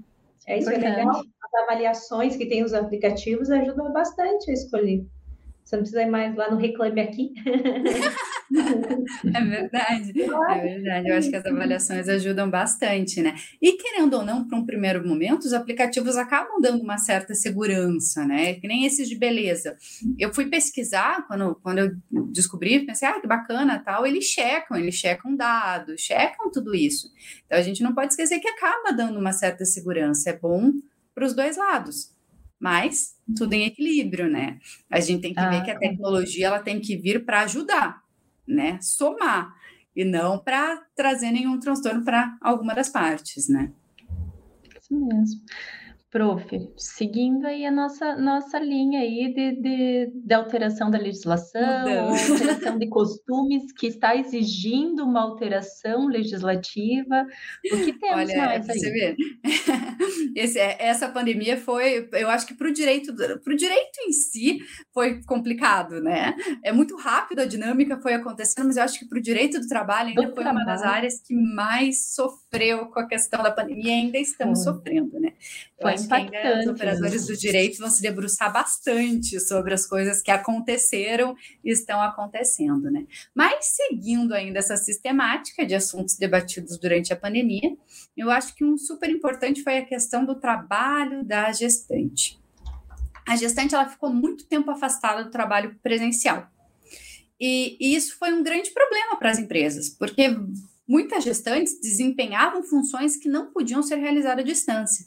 É isso, é legal. Avaliações que tem os aplicativos ajudam bastante a escolher. Você não precisa ir mais lá no Reclame Aqui. É verdade, é verdade. Eu acho que as avaliações ajudam bastante, né? E querendo ou não, para um primeiro momento, os aplicativos acabam dando uma certa segurança, né? Que nem esses de beleza. Eu fui pesquisar quando, quando eu descobri, pensei, ah, que bacana tal. Eles checam, eles checam dados, checam tudo isso. Então a gente não pode esquecer que acaba dando uma certa segurança. É bom para os dois lados mas tudo em equilíbrio, né? A gente tem que ah, ver que a tecnologia ela tem que vir para ajudar, né? Somar e não para trazer nenhum transtorno para alguma das partes, né? Isso mesmo. Prof, seguindo aí a nossa, nossa linha aí de, de, de alteração da legislação, alteração de costumes, que está exigindo uma alteração legislativa. O que temos Olha, mais aí? Você vê. Esse, é, essa pandemia foi, eu acho que para o direito, para o direito em si foi complicado, né? É muito rápido a dinâmica foi acontecendo, mas eu acho que para o direito do trabalho ainda do foi trabalho. uma das áreas que mais sofreu com a questão da pandemia e ainda estamos foi. sofrendo, né? Foi impactante. Os operadores do direito vão se debruçar bastante sobre as coisas que aconteceram e estão acontecendo, né? Mas seguindo ainda essa sistemática de assuntos debatidos durante a pandemia, eu acho que um super importante foi a questão do trabalho da gestante. A gestante ela ficou muito tempo afastada do trabalho presencial. E, e isso foi um grande problema para as empresas, porque muitas gestantes desempenhavam funções que não podiam ser realizadas à distância.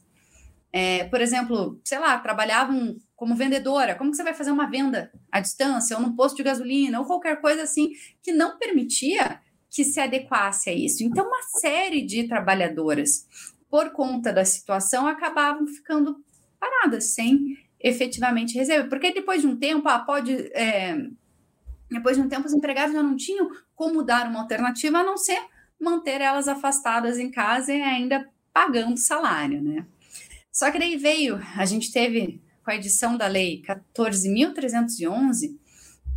É, por exemplo, sei lá, trabalhavam como vendedora, como que você vai fazer uma venda à distância, ou num posto de gasolina, ou qualquer coisa assim, que não permitia que se adequasse a isso. Então, uma série de trabalhadoras, por conta da situação, acabavam ficando paradas, sem efetivamente receber. Porque depois de um tempo, ah, pode. É, depois de um tempo, os empregados já não tinham como dar uma alternativa a não ser manter elas afastadas em casa e ainda pagando salário, né? Só que daí veio, a gente teve com a edição da lei 14.311,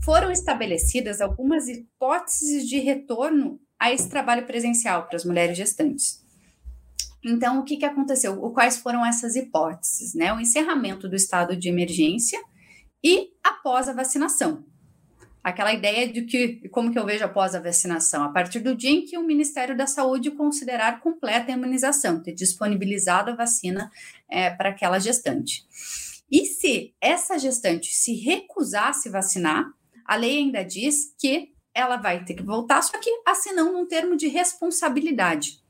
foram estabelecidas algumas hipóteses de retorno a esse trabalho presencial para as mulheres gestantes. Então, o que, que aconteceu? Quais foram essas hipóteses? Né? O encerramento do estado de emergência e após a vacinação. Aquela ideia de que, como que eu vejo após a vacinação? A partir do dia em que o Ministério da Saúde considerar completa a imunização, ter disponibilizado a vacina é, para aquela gestante. E se essa gestante se recusar a se vacinar, a lei ainda diz que ela vai ter que voltar, só que assinando um termo de responsabilidade,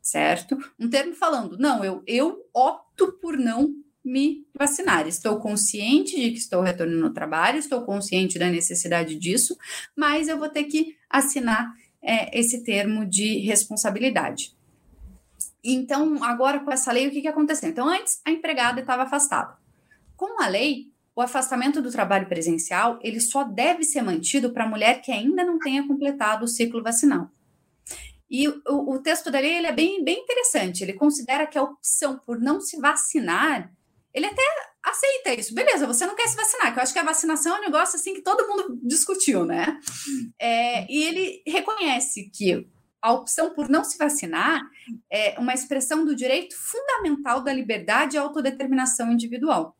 certo? Um termo falando, não, eu, eu opto por não me vacinar. Estou consciente de que estou retornando ao trabalho, estou consciente da necessidade disso, mas eu vou ter que assinar é, esse termo de responsabilidade. Então, agora com essa lei, o que, que aconteceu? Então, antes a empregada estava afastada. Com a lei, o afastamento do trabalho presencial ele só deve ser mantido para a mulher que ainda não tenha completado o ciclo vacinal. E o, o texto da lei ele é bem, bem interessante. Ele considera que a opção por não se vacinar ele até aceita isso. Beleza, você não quer se vacinar, que eu acho que a vacinação é um negócio assim que todo mundo discutiu, né? É, e ele reconhece que a opção por não se vacinar é uma expressão do direito fundamental da liberdade e autodeterminação individual.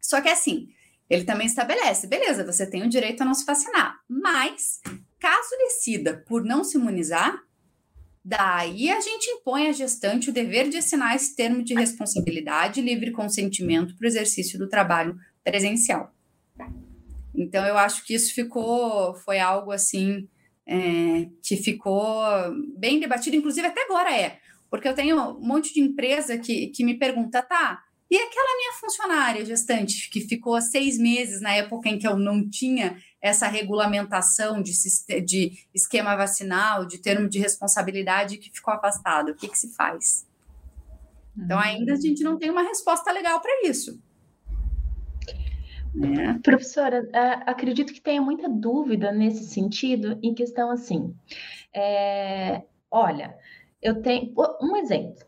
Só que assim, ele também estabelece, beleza, você tem o direito a não se vacinar, mas caso decida por não se imunizar, Daí a gente impõe à gestante o dever de assinar esse termo de responsabilidade e livre consentimento para o exercício do trabalho presencial. Então eu acho que isso ficou, foi algo assim é, que ficou bem debatido, inclusive até agora é, porque eu tenho um monte de empresa que, que me pergunta, tá, e aquela minha funcionária gestante que ficou seis meses na época em que eu não tinha essa regulamentação de, de esquema vacinal, de termo de responsabilidade que ficou afastado? O que, que se faz? Então, ainda a gente não tem uma resposta legal para isso. Né? Professora, acredito que tenha muita dúvida nesse sentido, em questão assim. É, olha, eu tenho um exemplo.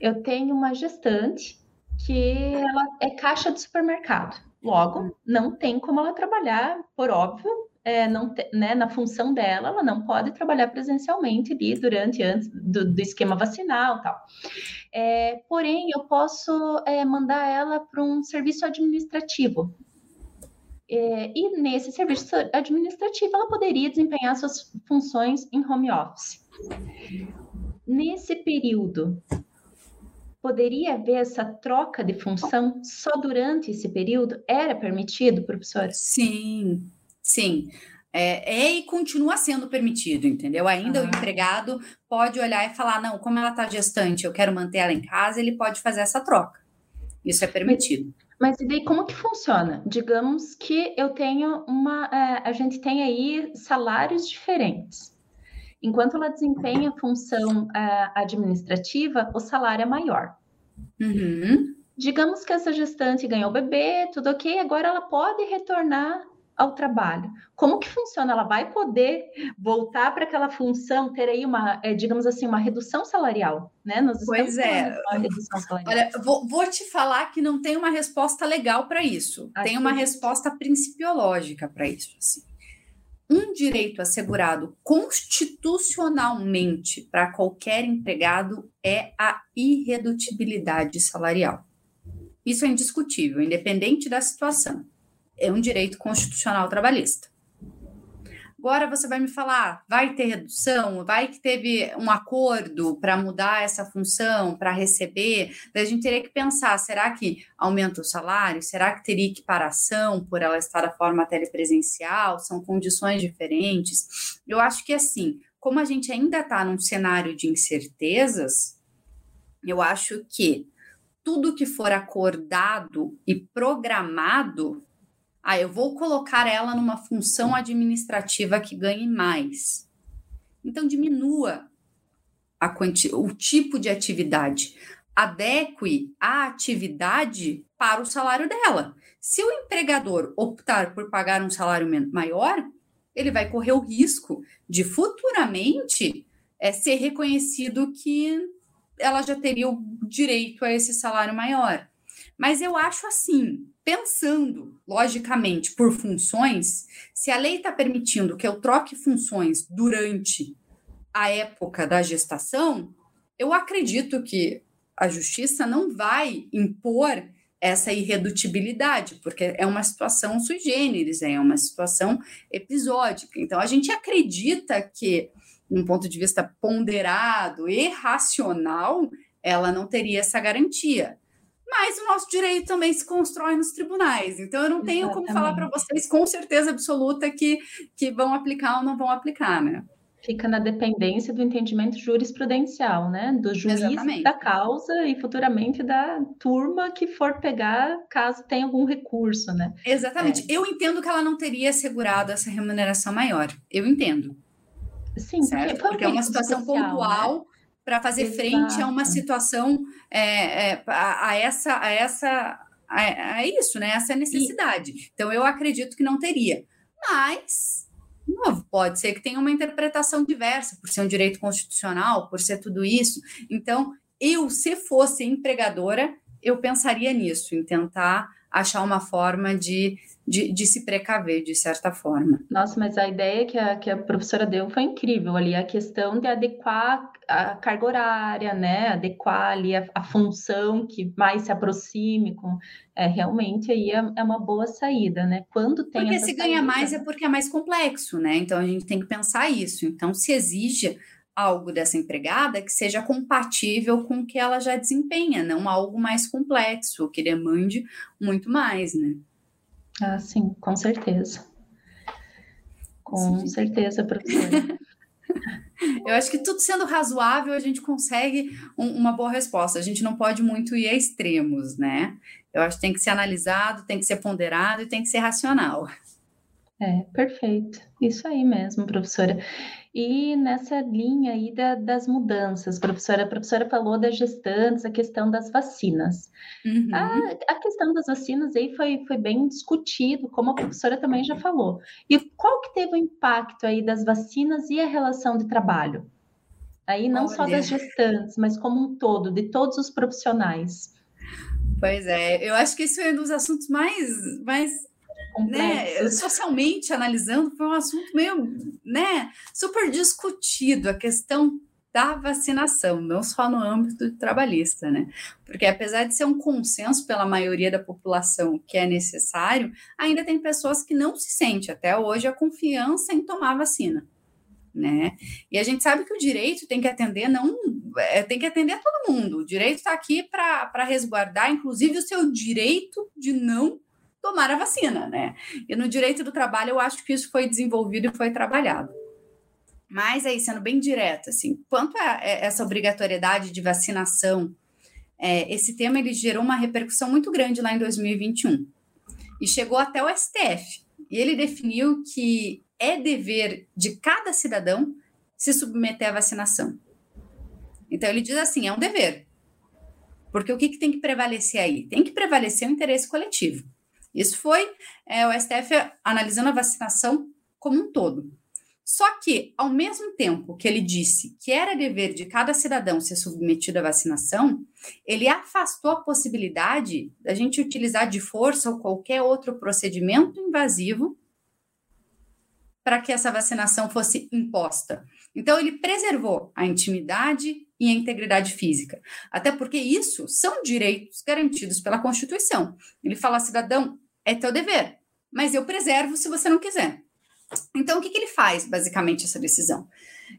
Eu tenho uma gestante que ela é caixa de supermercado. Logo, não tem como ela trabalhar, por óbvio, é, não te, né, na função dela, ela não pode trabalhar presencialmente ali durante antes do, do esquema vacinal tal. É, porém, eu posso é, mandar ela para um serviço administrativo. É, e nesse serviço administrativo, ela poderia desempenhar suas funções em home office. Nesse período, poderia haver essa troca de função só durante esse período? Era permitido, professora? Sim, sim. É, é, e continua sendo permitido, entendeu? Ainda o empregado pode olhar e falar: não, como ela está gestante, eu quero manter ela em casa, ele pode fazer essa troca. Isso é permitido. Mas, mas e daí como que funciona? Digamos que eu tenho uma. É, a gente tem aí salários diferentes. Enquanto ela desempenha a função uh, administrativa, o salário é maior. Uhum. Digamos que essa gestante ganhou o bebê, tudo ok, agora ela pode retornar ao trabalho. Como que funciona? Ela vai poder voltar para aquela função, ter aí uma, é, digamos assim, uma redução salarial, né? Nós pois é. Olha, vou, vou, te falar que não tem uma resposta legal para isso. tem uma resposta principiológica para isso. Assim um direito assegurado constitucionalmente para qualquer empregado é a irredutibilidade salarial. Isso é indiscutível, independente da situação. É um direito constitucional trabalhista. Agora você vai me falar, vai ter redução, vai que teve um acordo para mudar essa função, para receber. Daí a gente teria que pensar, será que aumenta o salário? Será que teria equiparação por ela estar da forma telepresencial? São condições diferentes? Eu acho que assim, como a gente ainda está num cenário de incertezas, eu acho que tudo que for acordado e programado ah, eu vou colocar ela numa função administrativa que ganhe mais. Então, diminua o tipo de atividade. Adeque a atividade para o salário dela. Se o empregador optar por pagar um salário maior, ele vai correr o risco de futuramente é, ser reconhecido que ela já teria o direito a esse salário maior. Mas eu acho assim, pensando logicamente por funções, se a lei está permitindo que eu troque funções durante a época da gestação, eu acredito que a justiça não vai impor essa irredutibilidade, porque é uma situação sui generis, é uma situação episódica. Então, a gente acredita que, num ponto de vista ponderado e racional, ela não teria essa garantia mas o nosso direito também se constrói nos tribunais. Então, eu não tenho Exatamente. como falar para vocês com certeza absoluta que, que vão aplicar ou não vão aplicar, né? Fica na dependência do entendimento jurisprudencial, né? Do juiz Exatamente. da causa e futuramente da turma que for pegar, caso tenha algum recurso, né? Exatamente. É. Eu entendo que ela não teria assegurado essa remuneração maior. Eu entendo. Sim, certo? porque, porque é uma situação né? pontual. Né? Para fazer Exato. frente a uma situação é, é, a, a, essa a essa a, a, isso, né? Essa necessidade. E... Então eu acredito que não teria, mas pode ser que tenha uma interpretação diversa por ser um direito constitucional, por ser tudo isso. Então eu, se fosse empregadora, eu pensaria nisso, em tentar achar uma forma de de, de, se precaver, de certa forma. Nossa, mas a ideia que a, que a professora deu foi incrível ali, a questão de adequar a carga horária, né, adequar ali a, a função que mais se aproxime com, é, realmente aí é, é uma boa saída, né, quando tem Porque se ganha mais é porque é mais complexo, né, então a gente tem que pensar isso, então se exige algo dessa empregada que seja compatível com o que ela já desempenha, não algo mais complexo, que demande muito mais, né. Ah, sim, com certeza. Com sim. certeza, professora. Eu acho que tudo sendo razoável, a gente consegue um, uma boa resposta. A gente não pode muito ir a extremos, né? Eu acho que tem que ser analisado, tem que ser ponderado e tem que ser racional. É, perfeito. Isso aí mesmo, professora. E nessa linha aí da, das mudanças, professora, a professora falou das gestantes, a questão das vacinas. Uhum. A, a, questão das vacinas aí foi, foi bem discutido, como a professora também já falou. E qual que teve o impacto aí das vacinas e a relação de trabalho? Aí não Olha. só das gestantes, mas como um todo, de todos os profissionais. Pois é, eu acho que esse é um dos assuntos mais, mais né, socialmente analisando, foi um assunto meio, né, super discutido a questão da vacinação, não só no âmbito trabalhista, né? Porque apesar de ser um consenso pela maioria da população que é necessário, ainda tem pessoas que não se sente até hoje a confiança em tomar vacina, né? E a gente sabe que o direito tem que atender não é, tem que atender a todo mundo. O direito está aqui para resguardar, inclusive, o seu direito de não tomar a vacina, né? E no direito do trabalho, eu acho que isso foi desenvolvido e foi trabalhado. Mas aí, sendo bem direto, assim, quanto a essa obrigatoriedade de vacinação, é, esse tema ele gerou uma repercussão muito grande lá em 2021 e chegou até o STF. E ele definiu que é dever de cada cidadão se submeter à vacinação. Então ele diz assim, é um dever. Porque o que, que tem que prevalecer aí? Tem que prevalecer o interesse coletivo. Isso foi é, o STF analisando a vacinação como um todo. Só que, ao mesmo tempo que ele disse que era dever de cada cidadão ser submetido à vacinação, ele afastou a possibilidade da gente utilizar de força ou qualquer outro procedimento invasivo para que essa vacinação fosse imposta. Então, ele preservou a intimidade e a integridade física. Até porque isso são direitos garantidos pela Constituição. Ele fala, cidadão, é teu dever, mas eu preservo se você não quiser. Então, o que, que ele faz, basicamente, essa decisão?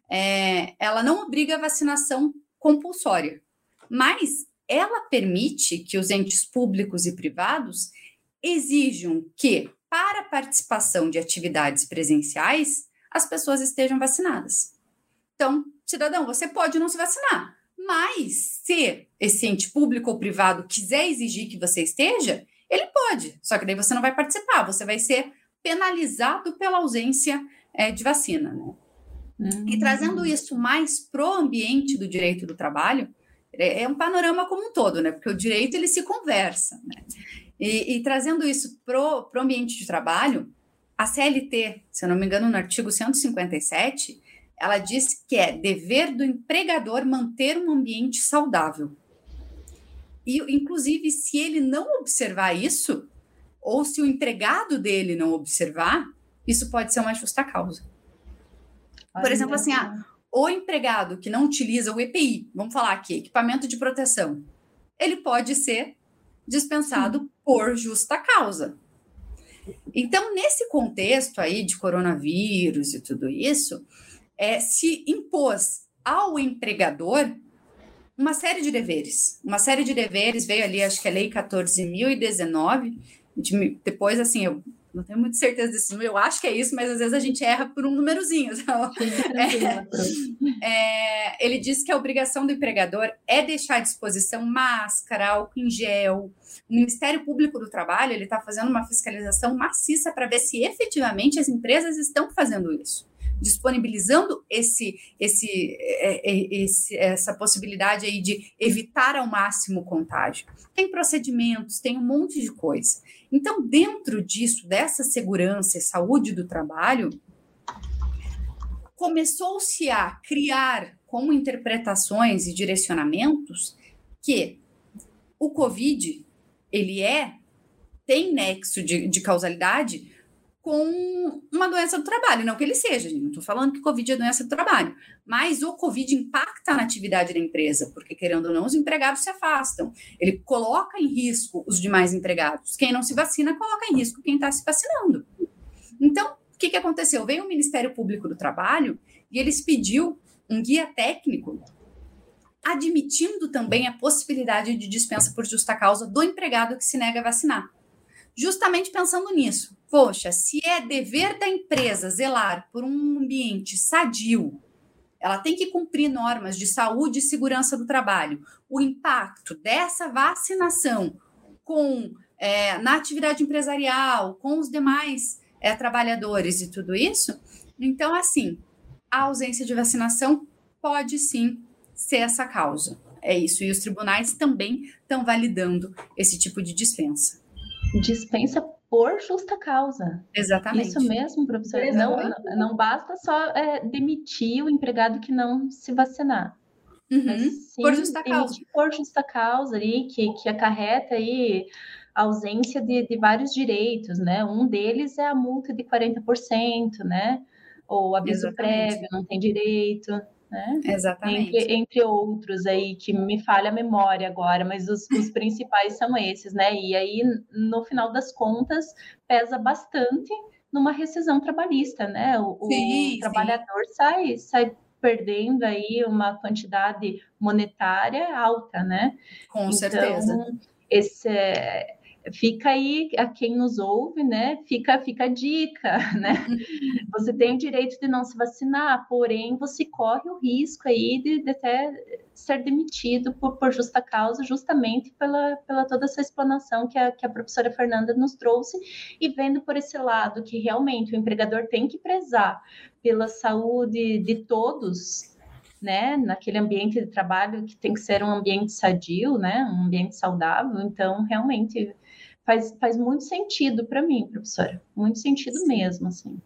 É, ela não obriga a vacinação compulsória, mas ela permite que os entes públicos e privados exijam que, para participação de atividades presenciais, as pessoas estejam vacinadas. Então, cidadão, você pode não se vacinar, mas se esse ente público ou privado quiser exigir que você esteja, ele pode, só que daí você não vai participar, você vai ser penalizado pela ausência é, de vacina. Né? Uhum. E trazendo isso mais pro ambiente do direito do trabalho, é, é, um panorama como um todo, né? Porque o direito ele se conversa, né? E, e trazendo isso pro, pro ambiente de trabalho, a CLT, se eu não me engano, no artigo 157, ela diz que é dever do empregador manter um ambiente saudável. E, inclusive, se ele não observar isso, ou se o empregado dele não observar, isso pode ser uma justa causa. Por exemplo, assim, ah, o empregado que não utiliza o EPI, vamos falar aqui, equipamento de proteção, ele pode ser dispensado Sim. por justa causa. Então, nesse contexto aí de coronavírus e tudo isso, é, se impôs ao empregador uma série de deveres. Uma série de deveres veio ali, acho que a Lei 14.019. Depois, assim, eu não tenho muita certeza desse número, eu acho que é isso, mas às vezes a gente erra por um númerozinho. Então, é, é, ele diz que a obrigação do empregador é deixar à disposição máscara, álcool em gel. O Ministério Público do Trabalho ele está fazendo uma fiscalização maciça para ver se efetivamente as empresas estão fazendo isso disponibilizando esse, esse, é, é, esse, essa possibilidade aí de evitar ao máximo o contágio. Tem procedimentos, tem um monte de coisa. Então, dentro disso, dessa segurança e saúde do trabalho, começou-se a criar como interpretações e direcionamentos que o COVID ele é tem nexo de, de causalidade com uma doença do trabalho, não que ele seja, não estou falando que Covid é doença do trabalho, mas o Covid impacta na atividade da empresa, porque querendo ou não, os empregados se afastam, ele coloca em risco os demais empregados, quem não se vacina coloca em risco quem está se vacinando. Então, o que, que aconteceu? Veio o Ministério Público do Trabalho e eles pediu um guia técnico admitindo também a possibilidade de dispensa por justa causa do empregado que se nega a vacinar justamente pensando nisso. Poxa, se é dever da empresa zelar por um ambiente sadio, ela tem que cumprir normas de saúde e segurança do trabalho. O impacto dessa vacinação com é, na atividade empresarial, com os demais é, trabalhadores e tudo isso. Então, assim, a ausência de vacinação pode sim ser essa causa. É isso. E os tribunais também estão validando esse tipo de dispensa. Dispensa por justa causa. Exatamente. Isso mesmo, professor. Não, não, não, basta só é, demitir o empregado que não se vacinar. Uhum. Sim, por justa causa. Por justa causa ali, que, que acarreta aí a ausência de, de vários direitos, né? Um deles é a multa de 40%, né? Ou aviso Exatamente. prévio, não tem direito né? Exatamente. Entre, entre, outros aí, que me falha a memória agora, mas os, os principais são esses, né? E aí, no final das contas, pesa bastante numa rescisão trabalhista, né? O, sim, o trabalhador sim. sai, sai perdendo aí uma quantidade monetária alta, né? Com então, certeza. Esse, é, fica aí a quem nos ouve, né? Fica, fica a dica, né? Você tem o direito de não se vacinar, porém você corre o risco aí de, de até ser demitido por, por, justa causa, justamente pela, pela toda essa explanação que a, que a professora Fernanda nos trouxe, e vendo por esse lado que realmente o empregador tem que prezar pela saúde de todos, né, naquele ambiente de trabalho que tem que ser um ambiente sadio, né, um ambiente saudável. Então, realmente faz, faz muito sentido para mim, professora, muito sentido Sim. mesmo, assim.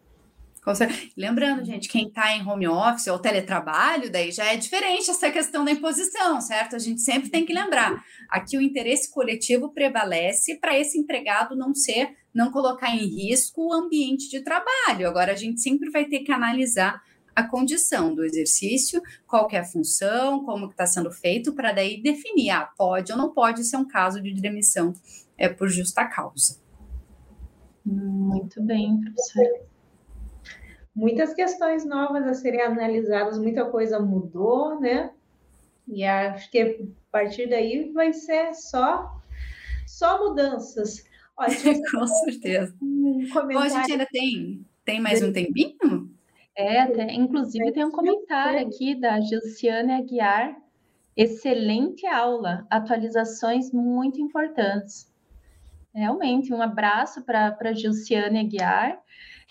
Lembrando, gente, quem está em home office ou teletrabalho, daí já é diferente essa questão da imposição, certo? A gente sempre tem que lembrar. Aqui o interesse coletivo prevalece para esse empregado não ser, não colocar em risco o ambiente de trabalho. Agora, a gente sempre vai ter que analisar a condição do exercício, qual é a função, como está sendo feito, para daí definir, ah, pode ou não pode ser um caso de demissão é por justa causa. Muito bem, professora. Muitas questões novas a serem analisadas, muita coisa mudou, né? E acho que a partir daí vai ser só só mudanças. Olha, Com certeza. Um Bom, a gente ainda tem, tem mais um tempinho? É, tem, inclusive tem um comentário aqui da Gilciane Aguiar. Excelente aula, atualizações muito importantes. Realmente, um abraço para a Gilciane Aguiar.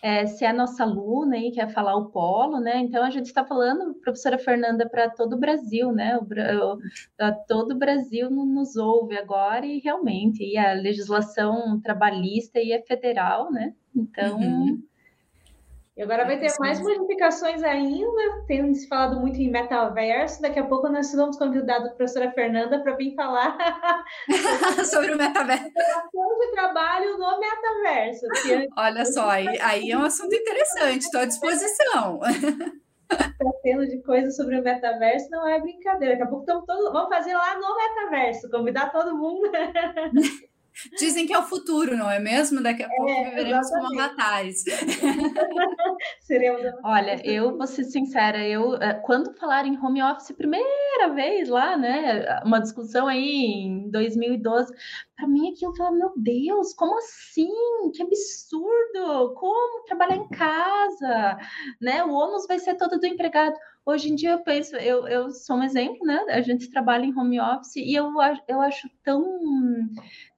É, se é nossa aluna aí, quer falar o polo, né? Então a gente está falando, professora Fernanda, para todo o Brasil, né? O, o, todo o Brasil nos ouve agora e realmente, e a legislação trabalhista e é federal, né? Então. Uhum e agora vai ter mais modificações ainda. Tem se falado muito em metaverso. Daqui a pouco nós vamos convidar a professora Fernanda para vir falar sobre o metaverso. de trabalho no metaverso. Olha só, aí, aí é um assunto interessante. Estou à disposição. Está tendo de coisas sobre o metaverso, não é brincadeira. Daqui a pouco estamos todos. Vamos fazer lá no metaverso, convidar todo mundo. Dizem que é o futuro, não é mesmo? Daqui a pouco é, viveremos como avatares. Seremos Olha, eu vou ser sincera, eu eh, quando falar em home office primeira vez lá, né, uma discussão aí em 2012, para mim aqui eu falo, meu Deus, como assim? Que absurdo! Como trabalhar em casa, né? O ônus vai ser todo do empregado. Hoje em dia eu penso, eu, eu sou um exemplo, né? A gente trabalha em home office e eu, eu acho tão,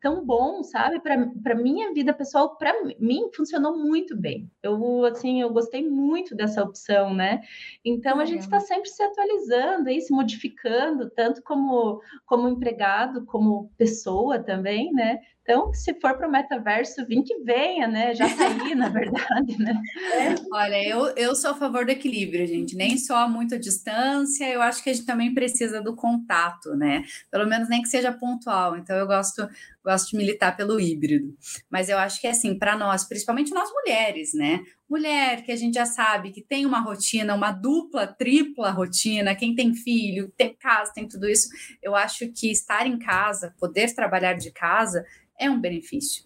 tão bom, sabe? Para minha vida pessoal, para mim funcionou muito bem. Eu assim, eu gostei muito dessa opção, né? Então a gente está sempre se atualizando e se modificando, tanto como como empregado, como pessoa também, né? Então, se for para o metaverso, vim que venha, né? Já tá aí, na verdade, né? É. Olha, eu, eu sou a favor do equilíbrio, gente. Nem só muita distância, eu acho que a gente também precisa do contato, né? Pelo menos nem que seja pontual. Então, eu gosto, gosto de militar pelo híbrido. Mas eu acho que, assim, para nós, principalmente nós mulheres, né? Mulher que a gente já sabe que tem uma rotina, uma dupla, tripla rotina, quem tem filho, tem casa, tem tudo isso. Eu acho que estar em casa, poder trabalhar de casa, é um benefício.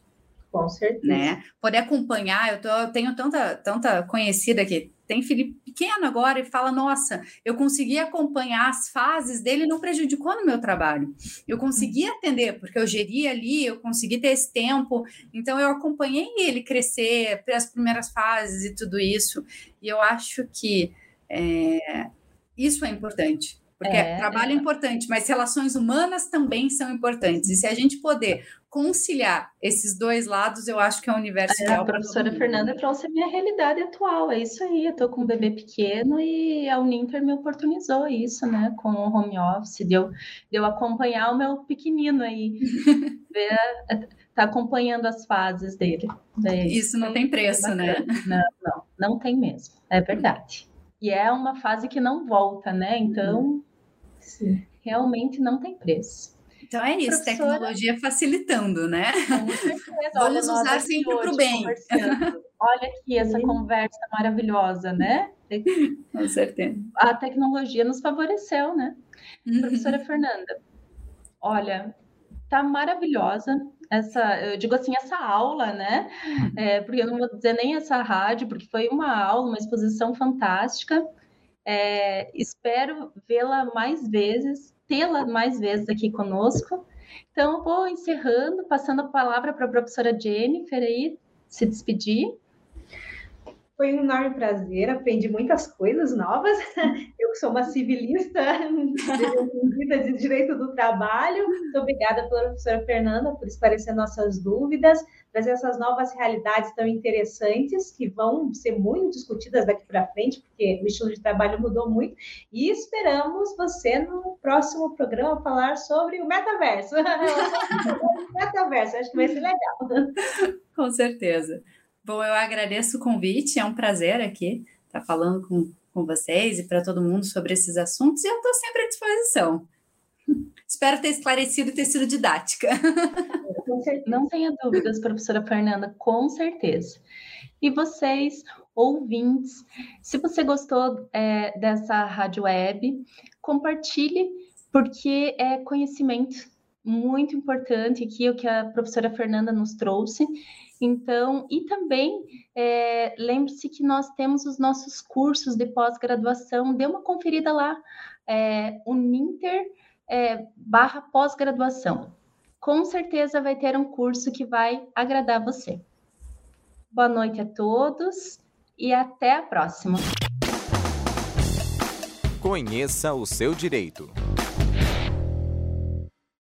Com certeza. Né? Poder acompanhar, eu, tô, eu tenho tanta, tanta conhecida que tem filho pequeno agora e fala: Nossa, eu consegui acompanhar as fases dele, não prejudicou no meu trabalho. Eu consegui atender, porque eu geri ali, eu consegui ter esse tempo, então eu acompanhei ele crescer, as primeiras fases e tudo isso. E eu acho que é, isso é importante Porque é, trabalho é importante, mas relações humanas também são importantes. E se a gente poder conciliar esses dois lados, eu acho que é o universo é, ideal. A professora Fernanda trouxe a minha realidade atual, é isso aí. Eu tô com um bebê pequeno e a Uninter me oportunizou isso, né? Com o home office, deu de, de eu acompanhar o meu pequenino aí, ver, tá acompanhando as fases dele. É isso não tem preço, né? Não, não, não tem mesmo, é verdade. E é uma fase que não volta, né? Então, Sim. realmente não tem preço. Então é isso, Professora... tecnologia facilitando, né? Com certeza. Vamos Olha, usar sempre para o bem. Olha aqui essa Sim. conversa maravilhosa, né? Com certeza. A tecnologia nos favoreceu, né? Uhum. Professora Fernanda, olha, tá maravilhosa essa, eu digo assim, essa aula, né? É, porque eu não vou dizer nem essa rádio, porque foi uma aula, uma exposição fantástica. É, espero vê-la mais vezes, tê-la mais vezes aqui conosco. Então, vou encerrando, passando a palavra para a professora Jennifer aí se despedir. Foi um enorme prazer, aprendi muitas coisas novas. Eu sou uma civilista de direito do trabalho. Muito obrigada professora Fernanda por esclarecer nossas dúvidas, trazer essas novas realidades tão interessantes que vão ser muito discutidas daqui para frente, porque o estilo de trabalho mudou muito. E esperamos você no próximo programa falar sobre o metaverso. o metaverso, acho que vai ser legal. Com certeza. Bom, eu agradeço o convite, é um prazer aqui estar falando com, com vocês e para todo mundo sobre esses assuntos, e eu estou sempre à disposição. Espero ter esclarecido e ter sido didática. Não tenha dúvidas, professora Fernanda, com certeza. E vocês, ouvintes, se você gostou é, dessa rádio web, compartilhe, porque é conhecimento muito importante aqui, o que a professora Fernanda nos trouxe. Então, e também é, lembre-se que nós temos os nossos cursos de pós-graduação, dê uma conferida lá, é, Uninter é, barra pós-graduação. Com certeza vai ter um curso que vai agradar você. Boa noite a todos e até a próxima. Conheça o seu direito.